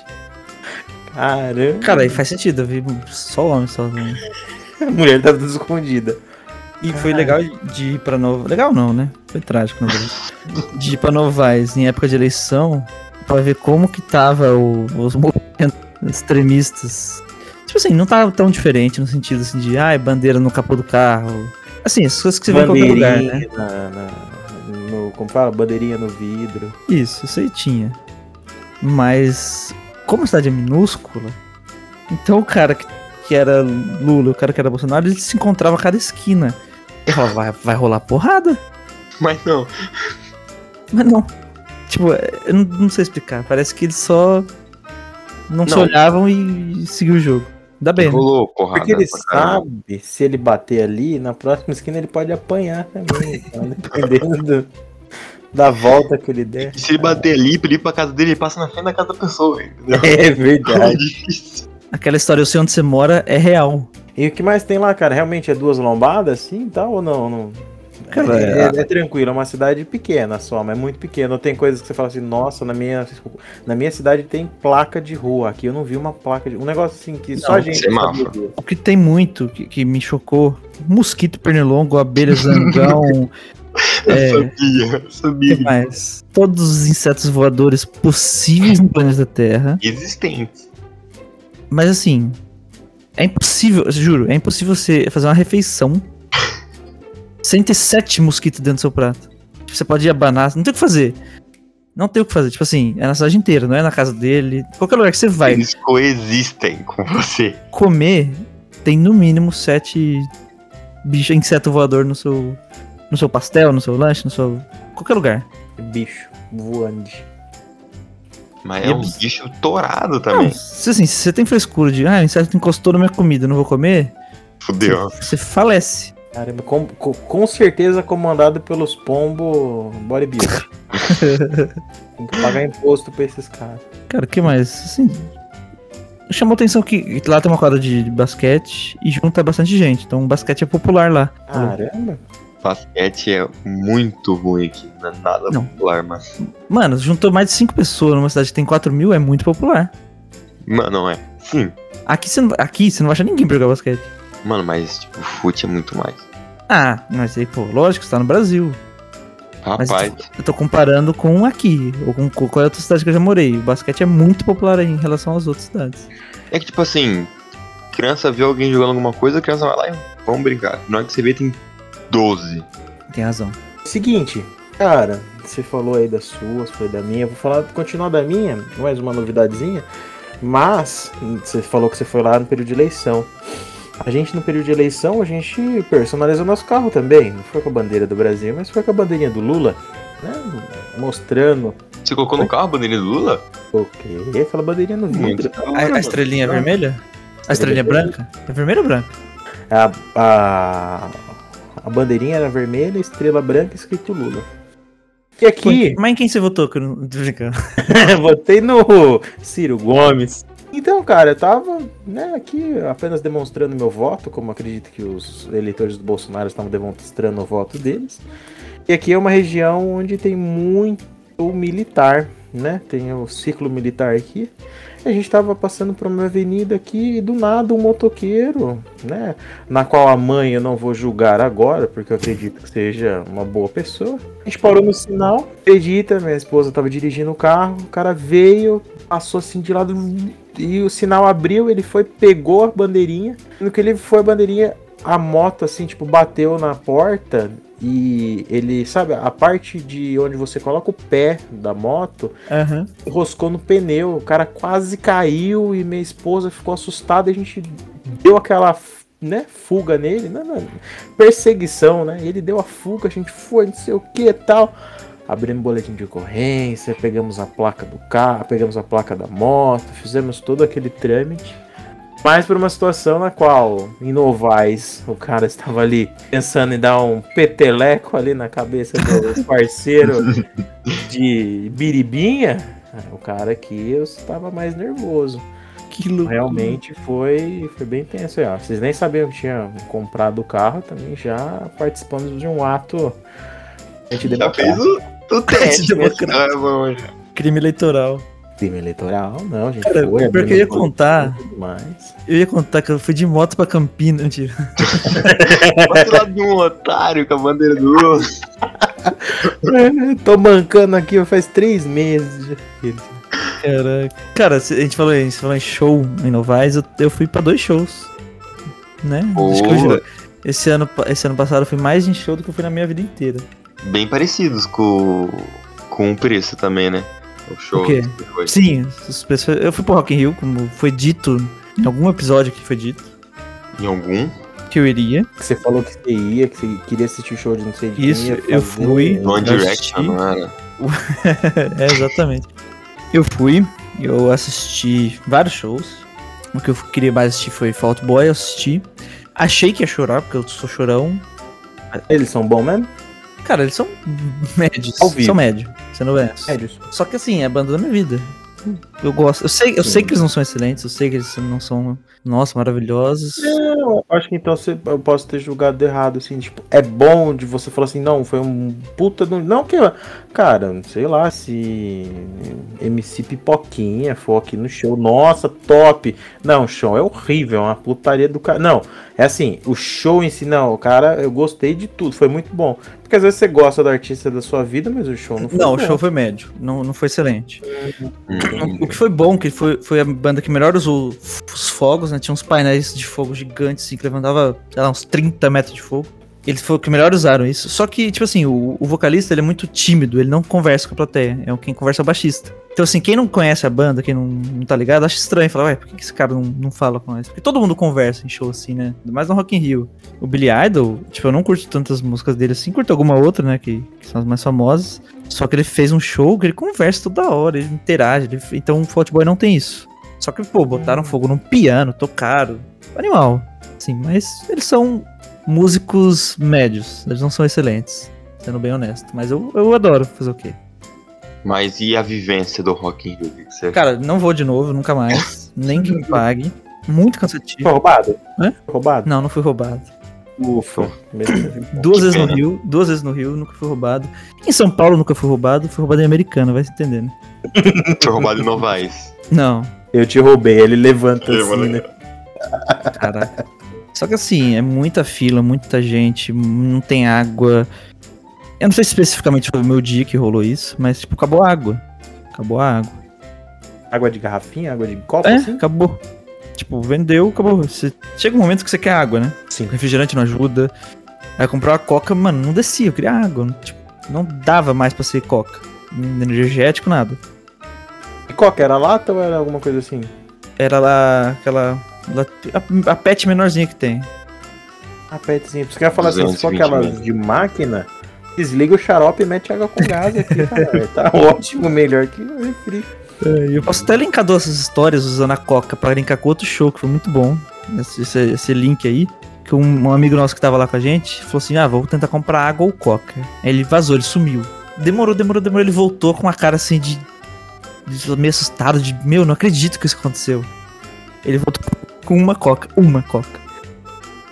Caramba. Cara, aí faz sentido, eu vi só homem, só homem. a mulher tá tudo escondida. E foi legal de ir pra Nova. Legal não, né? Foi trágico, na verdade. De ir pra Novaes em época de eleição pra ver como que tava o- os movimentos extremistas. Tipo assim, não tava tão diferente no sentido assim de, ai, bandeira no capô do carro. Assim, as coisas que você vê em qualquer lugar, né? Na, na- no, como fala? Bandeirinha no vidro. Isso, isso aí tinha. Mas, como a cidade é minúscula, então o cara que, que era Lula, o cara que era Bolsonaro, ele se encontrava a cada esquina. Eu falava, vai, vai rolar porrada? Mas não. Mas não. Tipo, é, eu não, não sei explicar. Parece que eles só não, se Não. olhavam e seguiu o jogo. Ainda bem, né? Rolou porrada. Porque ele caralho. sabe, se ele bater ali, na próxima esquina ele pode apanhar também. Então, dependendo do- da volta que ele der. E se ele bater ali, pra ele ir pra casa dele, ele passa na frente da casa da pessoa, entendeu? É verdade. difícil. Aquela história, eu sei onde você mora, é real. E o que mais tem lá, cara? Realmente é duas lombadas, assim, tal, ou não? não... Cara, é, é- é- é tranquilo, é uma cidade pequena só, mas é muito pequena. Tem coisas que você fala assim, nossa, na minha, na minha cidade tem placa de rua. Aqui eu não vi uma placa de. Um negócio assim que só Não, a gente ver. O que tem muito, que, que me chocou, mosquito pernilongo, abelha zangão, É, Eu sabia, eu o sabia. que mais? Todos os insetos voadores possíveis no planeta Terra. Existente. Mas assim, é impossível, eu juro, é impossível você fazer uma refeição sem ter sete mosquitos dentro do seu prato. Tipo, Você pode ir abanar, não tem o que fazer. Não tem o que fazer. Tipo assim, é na cidade inteira, não é na casa dele. Qualquer lugar que você vai Eles coexistem com você. comer, tem no mínimo sete bichos, inseto voador no seu, no seu pastel, no seu lanche, no seu. qualquer lugar. Bicho voando. Mas é é um bicho torado Não, também. se assim, se você tem frescura de, ah, inseto encostou na minha comida, eu não vou comer, Fudeu. você falece. Caramba, com, com, com certeza comandado pelos pombo bodybuilder. Tem que pagar imposto pra esses caras. Cara, o que mais? Assim, chamou atenção que lá tem uma quadra de basquete e junta bastante gente. Então, o basquete é popular lá. Caramba. Basquete é muito ruim aqui. Não é nada Não. popular, mas. Mano, juntou mais de 5 pessoas numa cidade que tem 4 mil, é muito popular. Mano, não é. Sim. Aqui você não, aqui você não vai achar ninguém pra jogar basquete. Mano, mas, tipo, fute é muito mais. Ah, mas aí, pô, lógico, você tá no Brasil. Mas Rapaz, eu tô, eu tô comparando com aqui, ou com com qual é outra cidade que eu já morei. O basquete é muito popular aí em relação às outras cidades. é que, tipo assim, criança vê alguém jogando alguma coisa, a criança vai lá e vamos brincar. Na hora que você vê, tem 12. Tem razão. Seguinte, cara, você falou aí das suas, foi da minha. Eu vou falar, continuar da minha, mais uma novidadezinha. Mas, você falou que você foi lá no período de eleição. A gente, no período de eleição, a gente personalizou nosso carro também. Não foi com a bandeira do Brasil, mas foi com a bandeirinha do Lula, né? Mostrando Você colocou no carro a bandeirinha do Lula? o quê? Aquela bandeirinha no vidro. A, a estrelinha é vermelha? A estrelinha é branca? É vermelha ou branca? A, a, a bandeirinha era vermelha, estrela branca, escrito Lula. E aqui, Mas em quem você votou? Que eu não tô brincando. votei no Ciro Gomes. Então, cara, eu tava né, aqui apenas demonstrando meu voto, como acredito que os eleitores do Bolsonaro estavam demonstrando o voto deles. E aqui é uma região onde tem muito militar, né? Tem o ciclo militar aqui. A gente tava passando por uma avenida aqui e do nada um motoqueiro, né? Na qual a mãe eu não vou julgar agora, porque eu acredito que seja uma boa pessoa. A gente parou no sinal, acredita, minha esposa tava dirigindo o carro, o cara veio, passou assim de lado e o sinal abriu, ele foi, pegou a bandeirinha. No que ele foi a bandeirinha, a moto assim, tipo, bateu na porta e ele, sabe, a parte de onde você coloca o pé da moto Aham. enroscou no pneu, o cara quase caiu e minha esposa ficou assustada, a gente deu aquela, né, fuga nele, não, não, perseguição, né? Ele deu a fuga, a gente foi, não sei o que e tal. Abrimos boletim de ocorrência, pegamos a placa do carro, pegamos a placa da moto, fizemos todo aquele trâmite. Mas por uma situação na qual, em Novaes, o cara estava ali pensando em dar um peteleco ali na cabeça do parceiro de biribinha, o cara aqui eu estava mais nervoso. Que louco. Realmente foi, foi bem tenso. aí, ó. Vocês nem sabiam que tinha comprado o carro, também já participamos de um ato Já fez antidemocrático. o, o teste. Democrático. né? Crime eleitoral. Crime eleitoral, não, a gente Cara, foi. pior que eu ia contar. mais. Eu ia contar que eu fui de moto pra Campinas. Mentira. Passa lá de um otário com a bandeira do Lula. Tô mancando aqui faz três meses. Caraca. Cara, a gente falou, a gente falou em show em Novaes, eu, eu fui pra dois shows. Né? Acho que eu Boa. já- esse, ano, esse ano passado eu fui mais em show do que eu fui na minha vida inteira. Bem parecidos com, com o preço também, né? O show. O quê? foi. Sim, eu fui pro Rock in Rio, como foi dito em algum episódio que foi dito, Em algum. que eu iria. Que você falou que você ia, que você queria assistir o show de não sei de quem, Isso, ia eu fui. Direction, assisti. não era? é, exatamente. Eu fui, eu assisti vários shows. O que eu queria mais assistir foi Fall Out Boy, eu assisti. Achei que ia chorar, porque eu sou chorão. Eles são bons mesmo? Cara, eles são médios. Ao vivo. São médios, sendo. Sérios. Só que assim, é a vida. Eu gosto. Eu sei, eu sei que eles não são excelentes, eu sei que eles não são, nossa, maravilhosos. Não, eu acho que então você- eu posso ter julgado errado, assim, tipo, é bom de você falar assim, não, foi um puta do. Não que. Cara, sei lá, se MC Pipoquinha for aqui no show, nossa, top! Não, o show é horrível, é uma putaria do cara. Não, é assim, o show em si, não, o cara, eu gostei de tudo, foi muito bom. Porque às vezes você gosta do artista da sua vida, mas o show não foi Não, o bom. show foi médio, não, não foi excelente. Hum, O que foi bom, que foi, foi a banda que melhor usou os fogos, né? Tinha uns painéis de fogo gigantes, assim, que levantava, lá, uns 30 metros de fogo. Eles foram que melhor usaram isso. Só que, tipo assim, o, o vocalista ele é muito tímido, ele não conversa com a plateia. É quem conversa é o baixista. Então, assim, quem não conhece a banda, quem não, não tá ligado, acha estranho. Fala, ué, por que, esse cara não, não fala com nós? Porque todo mundo conversa em show, assim, né? Mais no Rock in Rio. O Billy Idol, tipo, eu não curto tantas músicas dele assim, curto alguma outra, né? Que, que são as mais famosas. Só que ele fez um show que ele conversa toda hora, ele interage. ele- então o Fault não tem isso. Só que, pô, botaram fogo num piano, tocaram. Animal. Sim, mas eles são músicos médios. Eles não são excelentes. Sendo bem honesto. Mas eu, eu adoro fazer o quê? Mas e a vivência do Rock in Rio? Você? Cara, não vou de novo, nunca mais. Nem que me pague. Muito cansativo. Foi roubado? Hã? Foi roubado? Não, não fui roubado. Ufa. Duas Que vezes no pena. Rio, duas vezes no Rio, nunca fui roubado. Em São Paulo nunca fui roubado, fui roubado em Americana, vai se entender, né? Foi roubado em Novaes. Não, Eu te roubei, ele levanta Levanta, assim, né? caraca. Só que assim, é muita fila, muita gente, não tem água. Eu não sei se especificamente foi o meu dia que rolou isso, mas tipo, acabou a água. Acabou a água. Água de garrafinha, água de copo, É, assim? acabou. Tipo, vendeu, acabou. Você... Chega um momento que você quer água, né? Sim. O refrigerante não ajuda. Aí comprar uma coca, mano, não descia, eu queria água. Tipo, não dava mais pra ser coca. Energético, nada. E coca, era lata ou era alguma coisa assim? Era lá aquela. lá- a, a pet menorzinha que tem. A petzinha. Você quer falar assim, se for 220 aquelas de máquina, desliga o xarope e mete água com gás aqui, cara. Tá ótimo, melhor que o refri. Eu posso até linkar duas histórias usando a coca pra linkar com outro show, que foi muito bom. Esse, esse, esse link aí. Que um, um amigo nosso que tava lá com a gente falou assim: Ah, vou tentar comprar água ou coca. Aí ele vazou, ele sumiu. Demorou, demorou, demorou. Ele voltou com uma cara assim de. de meio assustado, de meu, não acredito que isso aconteceu. Ele voltou com uma coca, uma coca.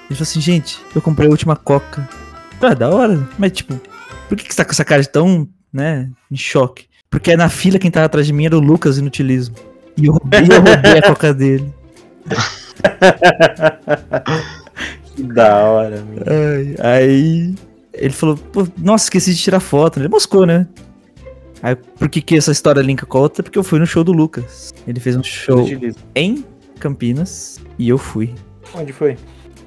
Ele falou assim: Gente, eu comprei a última coca. Ah, da hora. Mas tipo, por que, que você tá com essa cara tão, né, em choque? Porque na fila quem tava atrás de mim era o Lucas Inutilismo. E eu roubei, eu roubei a coca dele. Que da hora, meu. Aí ele falou, nossa, esqueci de tirar foto. Ele moscou, né? Aí por que, que essa história linka com a outra? Porque eu fui no show do Lucas. Ele fez um show em Campinas e eu fui. Onde foi?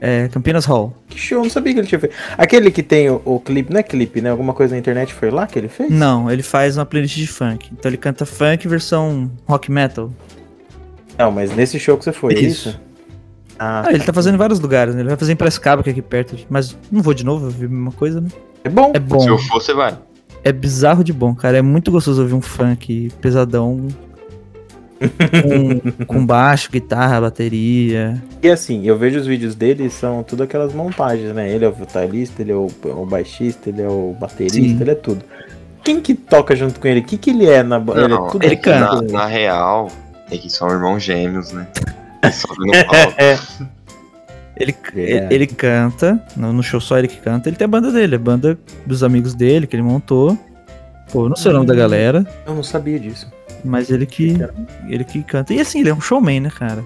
É, Campinas Hall. Que show, não sabia que ele tinha feito. Aquele que tem o, o clipe, não é clipe, né? Alguma coisa na internet foi lá que ele fez? Não, ele faz uma playlist de funk. Então ele canta funk versão rock metal. Não, mas nesse show que você foi, é Isso. isso? Ah, Ah, ele tá fazendo em vários lugares, né? Ele vai fazer em Prescaba, que é aqui perto. Mas não vou de novo, eu vi a mesma coisa, né? é bom. É bom. Se eu for, você vai. É bizarro de bom, cara. É muito gostoso ouvir um funk pesadão. Com, com baixo, guitarra, bateria. E assim, eu vejo os vídeos dele são tudo aquelas montagens, né? Ele é o vocalista, ele é o, o baixista, ele é o baterista, Sim. ele é tudo. Quem que toca junto com ele? O que que ele é na ba- ele é tudo ele aquilo? canta. Na, na real, é que são irmãos gêmeos, né? Palco. É, Ele, ele canta, no, show só ele que canta. Ele tem a banda dele, a banda dos amigos dele que ele montou. Pô, não sei o nome da galera, eu não sabia disso. Mas ele que, ele que canta. E assim, ele é um showman, né, cara?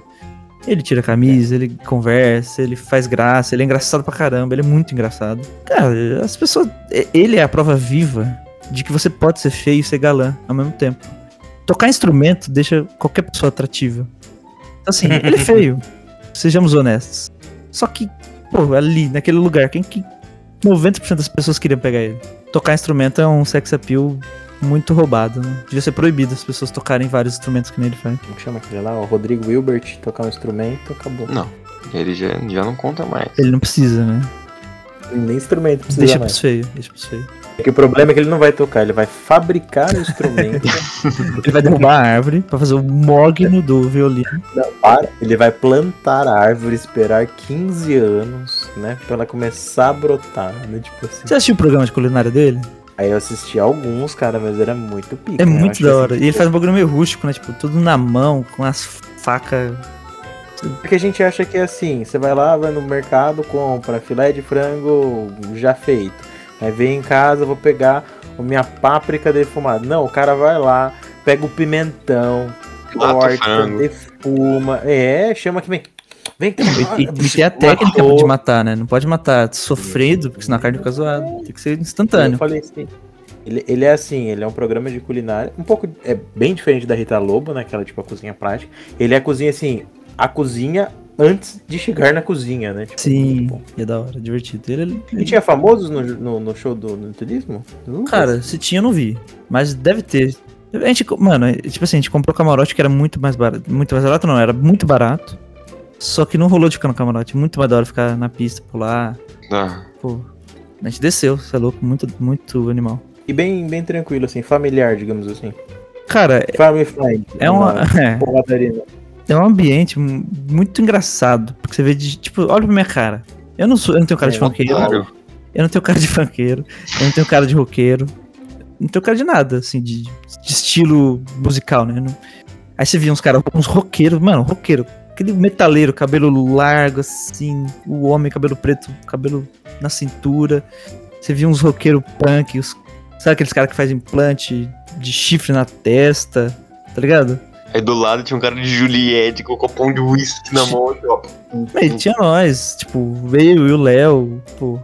Ele tira a camisa, ele conversa, ele faz graça, ele é engraçado pra caramba, ele é muito engraçado. Cara, as pessoas. Ele é a prova viva de que você pode ser feio e ser galã ao mesmo tempo. Tocar instrumento deixa qualquer pessoa atrativa. Então, assim, ele é feio. Sejamos honestos. Só que, pô, ali, naquele lugar, quem que 90% das pessoas queriam pegar ele? Tocar instrumento é um sex appeal muito roubado, né? Devia ser proibido as pessoas tocarem vários instrumentos que nem ele faz. Como que chama aquele lá? O Rodrigo Wilbert tocar um instrumento, acabou. Não, ele já, já não conta mais. Ele não precisa, né? Nem instrumento precisa Deixa mais. pros feios, deixa pros feios. É que o problema é que ele não vai tocar, ele vai fabricar o instrumento. Ele vai derrubar a árvore pra fazer o mogno do violino. Não, para. Ele vai plantar a árvore, esperar 15 anos, né? Pra ela começar a brotar, né? Tipo assim. Você assistiu o programa de culinária dele? Aí eu assisti alguns, cara, mas era muito pica. É né? Muito da hora. assim, E ele faz um bagulho meio rústico, né? Tipo, tudo na mão, com as facas. Porque a gente acha que é assim, você vai lá, vai no mercado, compra filé de frango já feito. Aí vem em casa, vou pegar a minha páprica defumada. Não, o cara vai lá, pega o pimentão, corta, defuma. É, chama que vem. Vem cá. E, e tem a técnica de matar, né? Não pode matar sofrido, porque senão a carne fica zoada. Tem que ser Eu instantâneo. falei assim. Ele, ele é assim, ele é um programa de culinária, um pouco, é bem diferente da Rita Lobo, né, aquela tipo a cozinha prática. Ele é a cozinha assim, a cozinha antes de chegar na cozinha, né? Tipo, Sim, bom. e é da hora, divertido. Ele, E tinha famosos no, no, no show do turismo? Cara, se tinha, eu não vi. Mas deve ter. A gente, mano, é, tipo assim, a gente comprou camarote que era muito mais barato. Muito mais barato, não, era muito barato. Só que não rolou de ficar no camarote. Muito mais da hora ficar na pista, pular. Ah, Pô. A gente desceu, você é louco, muito, muito animal. E bem, bem tranquilo, assim, familiar, digamos assim. Cara, Family friend. é, uma, é, é um ambiente mu- muito engraçado. Porque você vê de, tipo, olha pra minha cara. Eu não sou, eu não tenho cara de É, funkeiro. claro. Eu não tenho cara de funkeiro. Eu não tenho cara de roqueiro. Não tenho cara de nada, assim, de, de estilo musical, né? Não- Aí você via uns caras, uns roqueiros, mano, roqueiro. Aquele metaleiro, cabelo largo, assim, o homem, cabelo preto, cabelo na cintura. Você via uns roqueiros punk, os, sabe aqueles caras que fazem implante de chifre na testa, tá ligado? Aí do lado tinha um cara de Juliette com o copão de whisky na mão. assim, ó. Aí tinha nós, tipo, veio e o Léo, pô,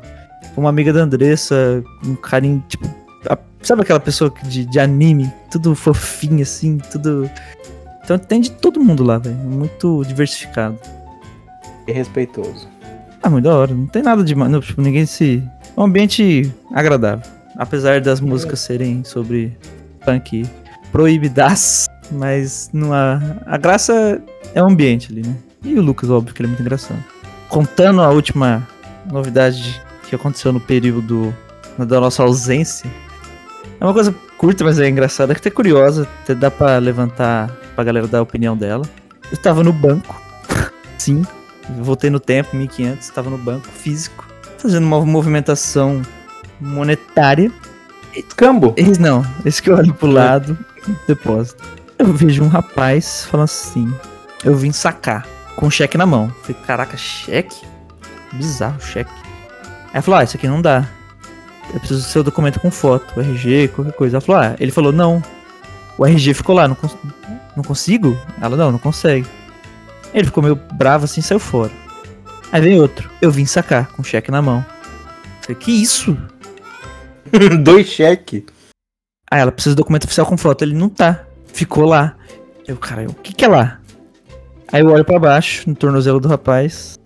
uma amiga da Andressa, um carinho, tipo, a- sabe aquela pessoa de, de anime, tudo fofinho assim, tudo. Então tem de todo mundo lá, velho, muito diversificado. E respeitoso. Ah, muito da hora, não tem nada de. Não, tipo, ninguém se. É um ambiente agradável. Apesar das músicas serem sobre punk proibidas, mas não há. A graça é o ambiente ali, né? E o Lucas, óbvio, que ele é muito engraçado. Contando a última novidade que aconteceu no período da nossa ausência. É uma coisa curta, mas é engraçada, que até curiosa, até dá pra levantar pra galera dar a opinião dela. Eu estava no banco, sim, voltei no tempo, 1500, estava no banco físico, fazendo uma movimentação monetária. Cambo. Eis não, esse que eu olho pro lado, depósito. Eu vejo um rapaz falando assim: eu vim sacar, com cheque na mão. Falei, caraca, cheque? Bizarro, cheque. Aí falou: ah, isso aqui não dá. Eu preciso do seu documento com foto, RG, qualquer coisa. Ela falou: ah, ele falou: não. O RG ficou lá, não, não consigo? Ela: não, não consegue. Ele ficou meio bravo assim e saiu fora. Aí vem outro: eu vim sacar, com cheque na mão. Falei: que isso? Dois cheques. Ah, ela precisa do documento oficial com foto. Ele não tá. Ficou lá. Eu, cara, o que que é lá? Aí eu olho pra baixo, no tornozelo do rapaz.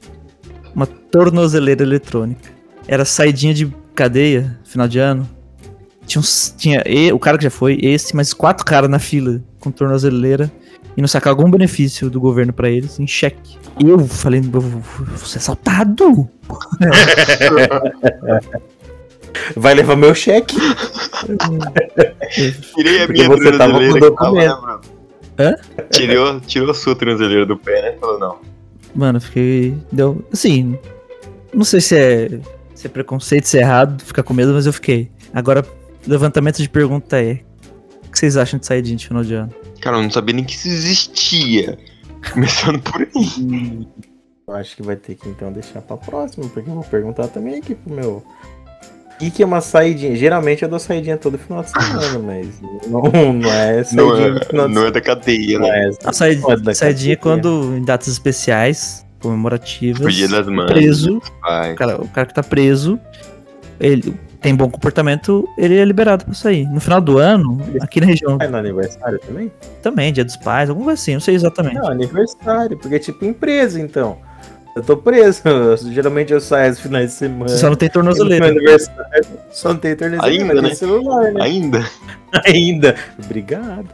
Uma tornozeleira eletrônica. Era saidinha de cadeia, final de ano. Tinha, uns, tinha e- o cara que já foi, esse, mais quatro caras na fila com tornozeleira. E não sacar algum benefício do governo pra eles em cheque. E eu falei, eu vou ser assaltado. Vai levar meu cheque. Tirei a Porque minha você tava com que tava, documento. né? Tirou, tirou a sua transileira do pé, né? Falou, não. Mano, eu fiquei. Deu. Assim. Não sei se é, se é preconceito, se é errado ficar com medo, mas eu fiquei. Agora, levantamento de pergunta é: que vocês acham de saidinha de final de ano? Cara, eu não sabia nem que isso existia. Começando por aí. Eu acho que vai ter que então deixar pra próxima, porque eu vou perguntar também aqui pro meu. E que é uma saidinha? Geralmente eu dou saidinha todo final de semana, mas não, não é Não saidinha do é, final de não é da cadeia, né? é A saidinha é cadeia. quando em datas especiais, comemorativas. Dia das mães. preso. O cara, o cara que tá preso, ele tem bom comportamento, ele é liberado pra sair. No final do ano, aqui na região É no aniversário também? também, dia dos pais, alguma coisa assim, não sei exatamente. Não, aniversário, porque é tipo empresa então. Eu tô preso. Geralmente eu saio aos finais de semana. Você só não tem No tornozeleira. aniversário, só não tem tornozeleira, Ainda, tem né? celular, né? Ainda. Ainda. Obrigado.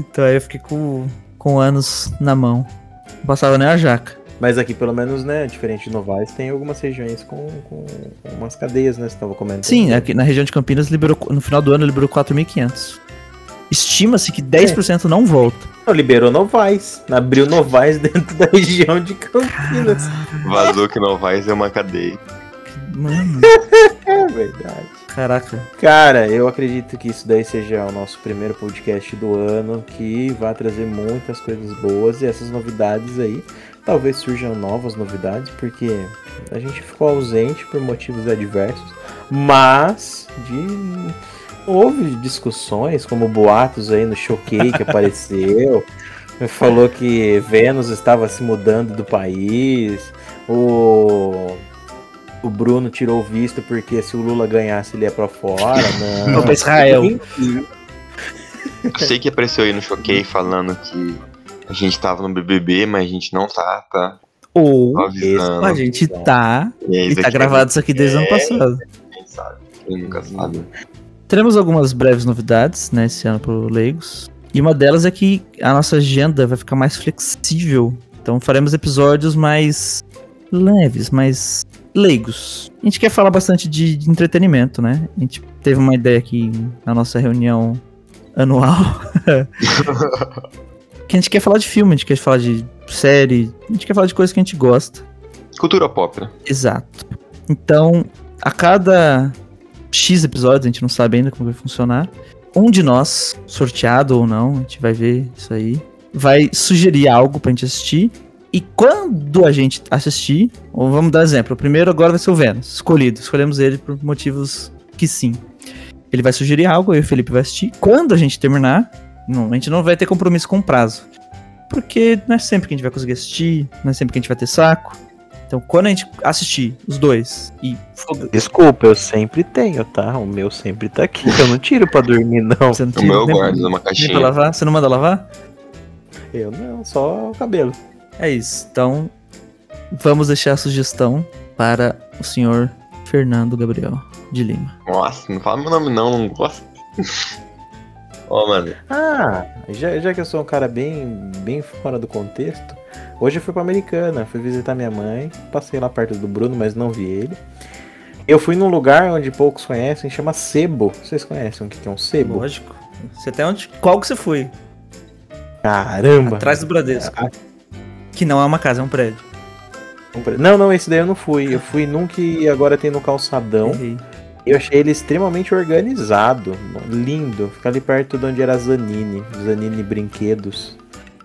Então aí eu fiquei com, com anos na mão. Não passava nem a jaca. Mas aqui, pelo menos, né, diferente de Novaes, tem algumas regiões com, com umas cadeias, né? Você tava comentando. Sim, aqui na região de Campinas liberou, no final do ano liberou 4.500. Estima-se que 10% não volta. Não, liberou Novaes. Abriu Novaes dentro da região de Campinas. Vazou que não vai ser uma cadeia. Mano, É verdade. Caraca. Cara, eu acredito que isso daí seja o nosso primeiro podcast do ano, que vai trazer muitas coisas boas e essas novidades aí. Talvez surjam novas novidades, porque a gente ficou ausente por motivos adversos, mas de houve discussões, como boatos aí no Choquei que apareceu. Falou que Vênus estava se mudando do país. O o Bruno tirou o visto porque se o Lula ganhasse ele ia pra fora. Não. pra Israel. Eu sei que apareceu aí no Choquei falando que a gente tava no BBB, mas a gente não tá, tá? Ou a gente tá. E, é E tá gravado isso aqui desde o ano É. passado. Quem sabe? Quem nunca sabe. Teremos algumas breves novidades, né, esse ano pro Leigos. E uma delas é que a nossa agenda vai ficar mais flexível. Então faremos episódios mais leves, mais leigos. A gente quer falar bastante de, de entretenimento, né? A gente teve uma ideia aqui na nossa reunião anual. que a gente quer falar de filme, a gente quer falar de série, a gente quer falar de coisas que a gente gosta. Cultura pop, né? Exato. Então, a cada X episódios, a gente não sabe ainda como vai funcionar, um de nós, sorteado ou não, a gente vai ver isso aí, vai sugerir algo pra gente assistir. E quando a gente assistir, ou vamos dar exemplo, o primeiro agora vai ser o Vênus, escolhido. Escolhemos ele por motivos que sim. Ele vai sugerir algo, eu e o Felipe vai assistir. Quando a gente terminar, não, a gente não vai ter compromisso com o prazo. Porque não é sempre que a gente vai conseguir assistir, não é sempre que a gente vai ter saco. Então, quando a gente assistir os dois e Desculpa, eu sempre tenho, tá? O meu sempre tá aqui. Eu não tiro pra dormir, não. você não O meu eu nem- guardo numa nem pra caixinha. lavar, você não manda lavar? Eu não, só o cabelo. É isso. Então, vamos deixar a sugestão para o senhor Fernando Gabriel de Lima. Nossa, não fala meu nome não, não gosto. Ó, mano, Ah, já, já que eu sou um cara bem, bem fora do contexto, hoje eu fui pra Americana, fui visitar minha mãe, passei lá perto do Bruno, mas não vi ele. Eu fui num lugar onde poucos conhecem, chama Sebo. Vocês conhecem o que que é um sebo? Lógico. Você até onde? Qual que você foi? Caramba! Atrás do Bradesco. Ah, Que não é uma casa, é um prédio. Não, não, esse daí eu não fui. Eu fui num que agora tem no calçadão. Errei. Eu achei ele extremamente organizado, lindo. Fica ali perto de onde era a Zanini, Zanini Brinquedos.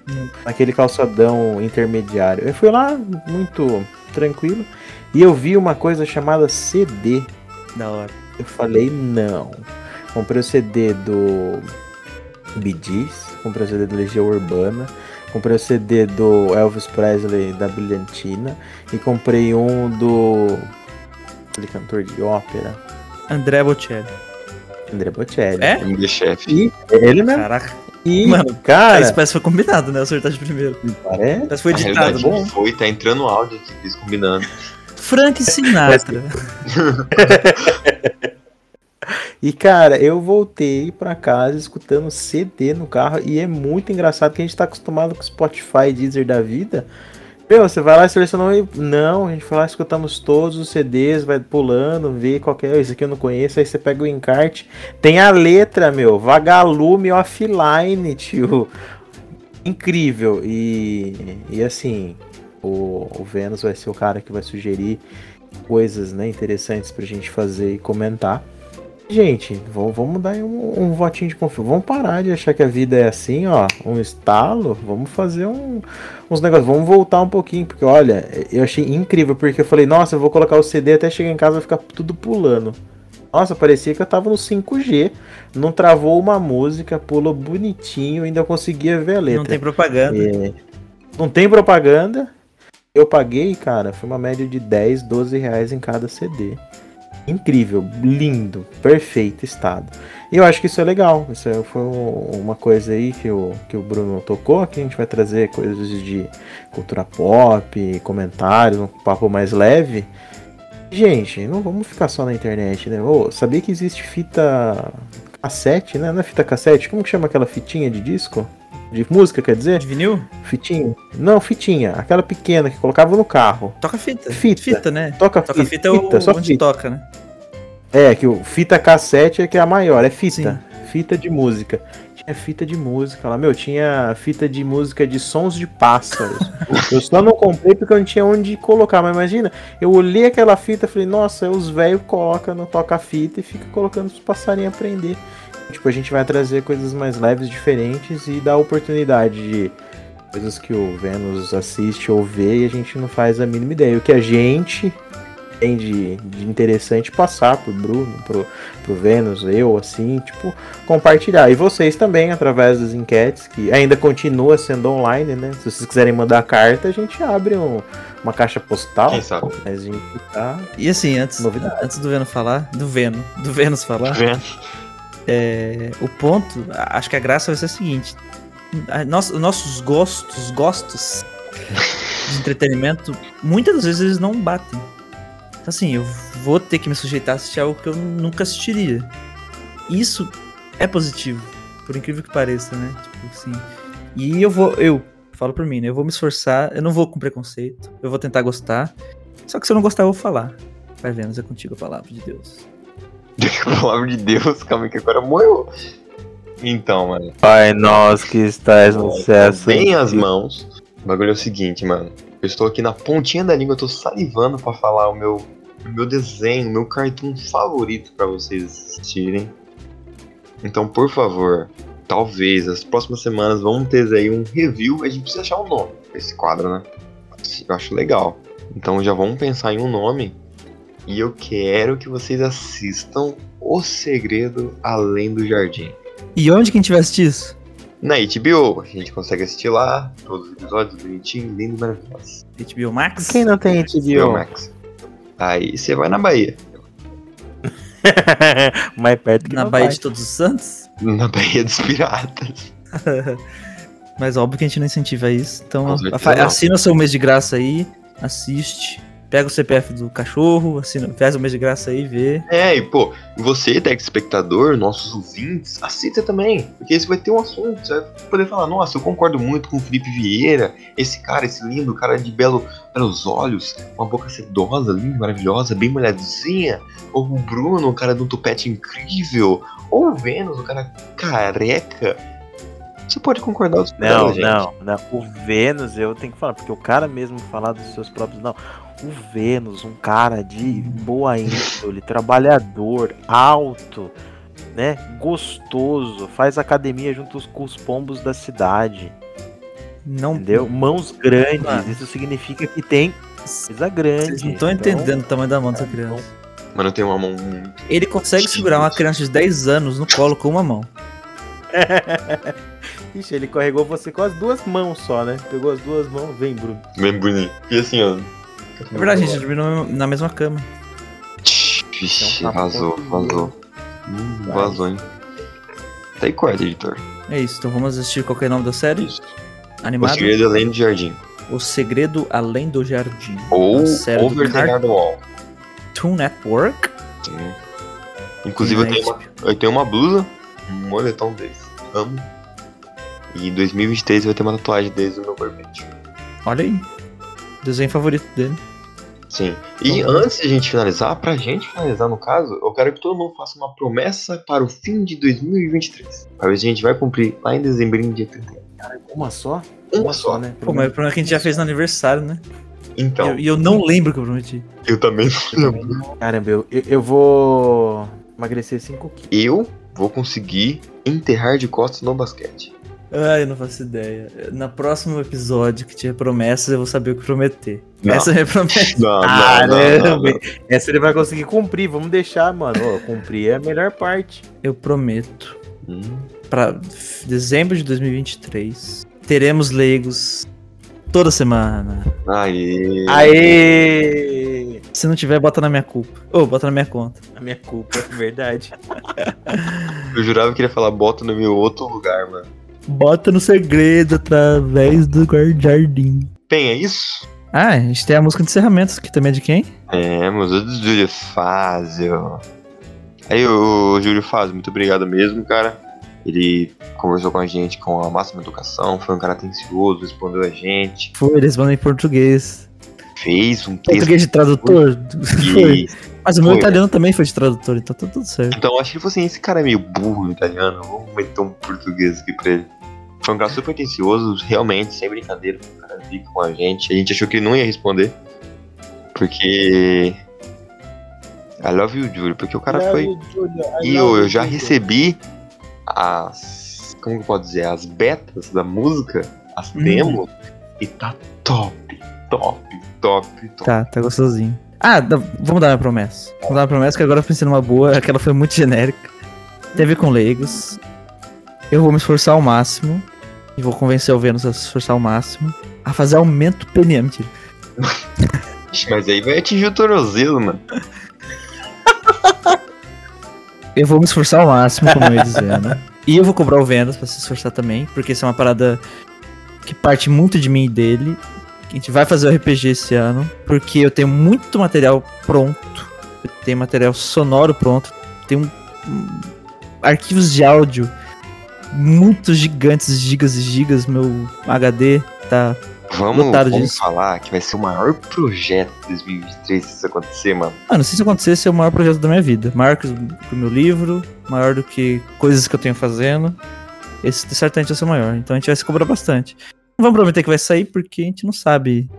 Hum. Aquele calçadão intermediário. Eu fui lá muito tranquilo e eu vi uma coisa chamada CD. Da hora. Eu falei, não. Comprei o CD do Gees, comprei o CD do Legião Urbana, comprei o CD do Elvis Presley da Brilhantina e comprei um do aquele cantor de ópera, André Bocelli. André Bocelli. É? MD chefe. E ele mesmo. Caraca. E, Mano, cara, Isso parece foi combinado, né? Acertar de primeiro. parece. Mas foi editado. Bom. foi, tá entrando áudio aqui, eles combinando. Frank Sinatra. E cara, eu voltei pra casa escutando CD no carro e é muito engraçado que a gente tá acostumado com Spotify, Deezer da vida. Meu, você vai lá e seleciona e não, a gente foi lá escutamos todos os CDs, vai pulando, vê qual é, esse aqui eu não conheço, aí você pega o encarte, tem a letra, meu, Vagalume offline, tio. Incrível. E, e assim, o, o Vênus vai ser o cara que vai sugerir coisas né, interessantes pra gente fazer e comentar. Gente, vamos, vamos dar um, um votinho de confiança. Vamos parar de achar que a vida é assim, ó, um estalo. Vamos fazer um, uns negócios. Vamos voltar um pouquinho, porque olha, eu achei incrível, porque eu falei, nossa, eu vou colocar o CD até chegar em casa vai ficar tudo pulando. Nossa, parecia que eu tava no 5G. Não travou uma música, pulou bonitinho, ainda conseguia ver a letra. Não tem propaganda. É, não tem propaganda. Eu paguei, cara, foi uma média de 10, 12 reais em cada CD. Incrível, lindo, perfeito estado. E eu acho que isso é legal. Isso é- foi um- uma coisa aí que o, que o Bruno tocou, que a gente vai trazer coisas de cultura pop, comentários, um papo mais leve. Gente, não vamos ficar só na internet, né? Ô, sabia que existe fita cassete, né? Não é fita cassete? Como que chama aquela fitinha de disco? De música, quer dizer? De vinil? Fitinha? Não, fitinha. Aquela pequena que colocava no carro. Toca fita. Fita. Fita, né? Toca, Toca fita, fita é o só onde fita. toca, né? É, que o fita cassete é que é a maior, é fita. fita de música. Tinha fita de música lá, meu, tinha fita de música de sons de pássaros. eu só não comprei porque eu não tinha onde colocar, mas imagina, eu olhei aquela fita e falei, nossa, os velhos colocam no toca-fita e fica colocando os passarinhos aprender. Tipo, a gente vai trazer coisas mais leves, diferentes e dar oportunidade de coisas que o Vênus assiste ou vê e a gente não faz a mínima ideia. O que a gente tem de, de interessante passar pro Bruno, pro, pro Vênus, eu, assim, tipo, compartilhar. E vocês também, através das enquetes, que ainda continua sendo online, né? Se vocês quiserem mandar carta, a gente abre um, uma caixa postal. Quem sabe? Mas a gente tá. E assim, antes, Novidade. antes do Vênus falar, do Vênus, do Vênus falar, Vendo? é, o ponto, acho que a graça vai ser a seguinte: nós- nossos gostos, gostos de entretenimento, muitas das vezes eles não batem. Então, assim, eu vou ter que me sujeitar a assistir algo que eu nunca assistiria. Isso é positivo, por incrível que pareça, né? Tipo assim. E eu vou, eu falo por mim, né? Eu vou me esforçar, eu não vou com preconceito, eu vou tentar gostar. Só que se eu não gostar, eu vou falar. Vai vendo, é contigo a palavra de Deus. Palavra de Deus, calma aí que agora morreu. Então, mano. Pai nosso que estás no céu. Bem as mãos. O bagulho é o seguinte, mano. Eu estou aqui na pontinha da língua, eu tô salivando pra falar o meu, meu desenho, meu cartoon favorito pra vocês assistirem. Então, por favor, talvez as próximas semanas vamos ter aí um review. A gente precisa achar um nome pra esse quadro, né? Eu acho legal. Então já vamos pensar em um nome. E eu quero que vocês assistam O Segredo Além do Jardim. E onde que a gente vai assistir isso? Na HBO, a gente consegue assistir lá, todos os episódios bonitinhos, lindo e maravilhoso. HBO Max? Quem não tem HBO HBO? Max. Aí você vai na Bahia. Mais perto que Na Baía vai. de Todos os Santos? Na Bahia dos Piratas. Mas óbvio que a gente não incentiva isso. Então, assina o seu mês de graça aí, assiste. Pega o CPF do cachorro, assina, faz o mês de graça aí, vê. É, e pô, você, telespectador, nossos ouvintes, assista também. Porque você vai ter um assunto. Você vai poder falar, nossa, eu concordo muito com o Felipe Vieira, esse cara, esse lindo, cara de belo, belos olhos, uma boca sedosa, linda, maravilhosa, bem molhadinha. Ou o Bruno, um cara de um tupete incrível. Ou o Vênus, um cara careca. Você pode concordar com Não, gente. não, não. O Vênus, eu tenho que falar, porque o cara mesmo falar dos seus próprios. Não. O Vênus, um cara de boa índole, trabalhador, alto, né? Gostoso, faz academia junto com os pombos da cidade. Não, Entendeu? Mãos grandes. Mano. Isso significa que tem coisa grande. Vocês não estão Então, entendendo o tamanho da mão dessa criança. Mano, tenho uma mão muito. Ele consegue segurar uma criança de 10 anos no colo com uma mão. Ixi, ele carregou você com as duas mãos só, né? Pegou as duas mãos, vem, Bruno. Bem bonito. E assim, ó. É verdade, a gente dormiu na- na mesma cama. Vixe, Então tá vazou, vazou. Hum, vazou, hein? Tá aí corta, editor. É isso, então vamos assistir qual que é o nome da série? Isso. O Animado? segredo além do jardim. O Segredo Além do Jardim. Ou Over the Garden Wall. Cartoon Network. Sim. Inclusive, eu tenho, uma, eu tenho uma blusa, um moletom deles. Amo. E em 2023 vai ter uma tatuagem deles no meu corpete. Olha aí. Desenho favorito dele. Sim. E Então- antes de a gente finalizar, pra gente finalizar no caso, eu quero que todo mundo faça uma promessa para o fim de 2023. Pra ver se a gente vai cumprir lá em dezembro, dia 31. Uma só? Uma só. né? Pô, mas o problema é que a gente já fez no aniversário, né? Então, eu- E eu, não lembro o que eu prometi. eu também não lembro. Caramba, eu, eu, eu vou emagrecer 5 quilos. Eu vou conseguir enterrar de costas no basquete. Ah, eu não faço ideia. No próximo episódio que tiver promessas, eu vou saber o que prometer. Não. Essa é a minha promessa. Não, não, não, Caramba, não, não. essa ele vai conseguir cumprir. Vamos deixar, mano. Ó, cumprir é a melhor parte. Eu prometo. Hum. Pra dezembro de 2023, teremos leigos toda semana. Aê. Aê! Se não tiver, bota na minha culpa. Ou bota na minha conta. A minha culpa, é verdade. Eu jurava que ele ia falar bota no meu outro lugar, mano. Bota no segredo através do jardim. Bem, é isso? Ah, a gente tem a música de encerramento, que também é de quem? É, mas o do Júlio Fázio. Aí, o Júlio Fázio, muito obrigado mesmo, cara. Ele conversou com a gente com a máxima educação, foi um cara atencioso, respondeu a gente, Foi, eles mandam em português. fez um texto Português de tradutor? Foi. Mas o meu Foi, italiano também foi de tradutor, então tá tudo certo. Então eu acho que ele falou assim: esse cara é meio burro no italiano, vamos meter um português aqui pra ele. Foi um cara super atencioso, realmente, sem brincadeira. O cara fica com a gente. A gente achou que ele não ia responder. Porque. I love you, Júlio. Porque o cara foi. E eu, eu já recebi as. Como que eu posso dizer? As betas da música, as Hum. demos, e tá top, top, top, top. Tá, tá gostosinho. Ah, vamos dar uma promessa. Vamos dar uma promessa que agora eu pensei numa boa, aquela foi muito genérica. Ver com leigos. Eu vou me esforçar ao máximo. E vou convencer o Vênus a se esforçar ao máximo. A fazer aumento PNM. Ixi, Mas aí vai atingir o tornozelo, mano. Eu vou me esforçar ao máximo, como eu ia dizendo. E eu vou cobrar o Vênus pra se esforçar também, porque isso é uma parada que parte muito de mim e dele. A gente vai fazer o RPG esse ano, porque eu tenho muito material pronto. Eu tenho material sonoro pronto. Tenho um- arquivos de áudio muito gigantes, gigas e gigas. Meu HD tá. Vamos, vamos falar que vai ser o maior projeto de 2023 se isso acontecer, mano. Mano, se isso acontecer, esse é o maior projeto da minha vida. Maior que o meu livro, maior do que coisas que eu tenho fazendo. Esse certamente vai ser o maior. Então a gente vai se cobrar bastante. Não vamos prometer que vai sair, porque a gente não sabe.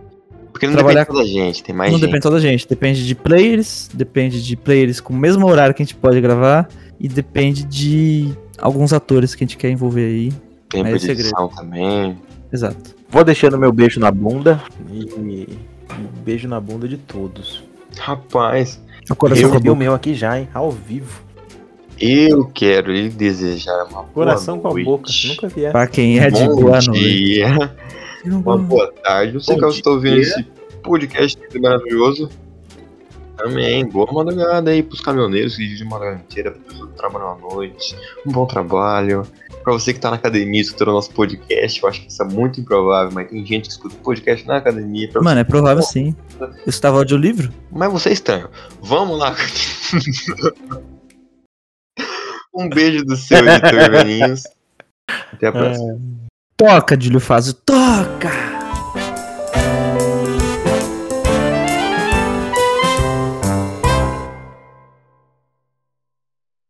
Porque não Trabalhar depende só da gente, tem mais não gente. depende só da gente. Depende de players, depende de players com o mesmo horário que a gente pode gravar. E depende de alguns atores que a gente quer envolver aí. Tempo é de segredo. edição também. Exato. Vou deixando meu beijo na bunda e beijo na bunda de todos. Rapaz, O coração eu a recebi o meu aqui já, hein? Ao vivo. eu quero lhe desejar uma Coração boa com a noite. boca. Nunca vi. Pra quem é de Bom boa noite. dia, uma boa tarde. Não sei que eu estou ouvindo esse podcast maravilhoso. Também, boa madrugada aí pros caminhoneiros que dirigem madrugada inteira, pra pessoas que trabalham à noite. Um bom trabalho. Pra você que tá na academia escutando o nosso podcast, eu acho que isso é muito improvável, mas tem gente que escuta podcast na academia. Mano, é provável sim. Eu estava audiolivro? Mas você é estranho. Vamos lá. um beijo do seu editor. Até a próxima. Toca, Júlio Fazio, toca!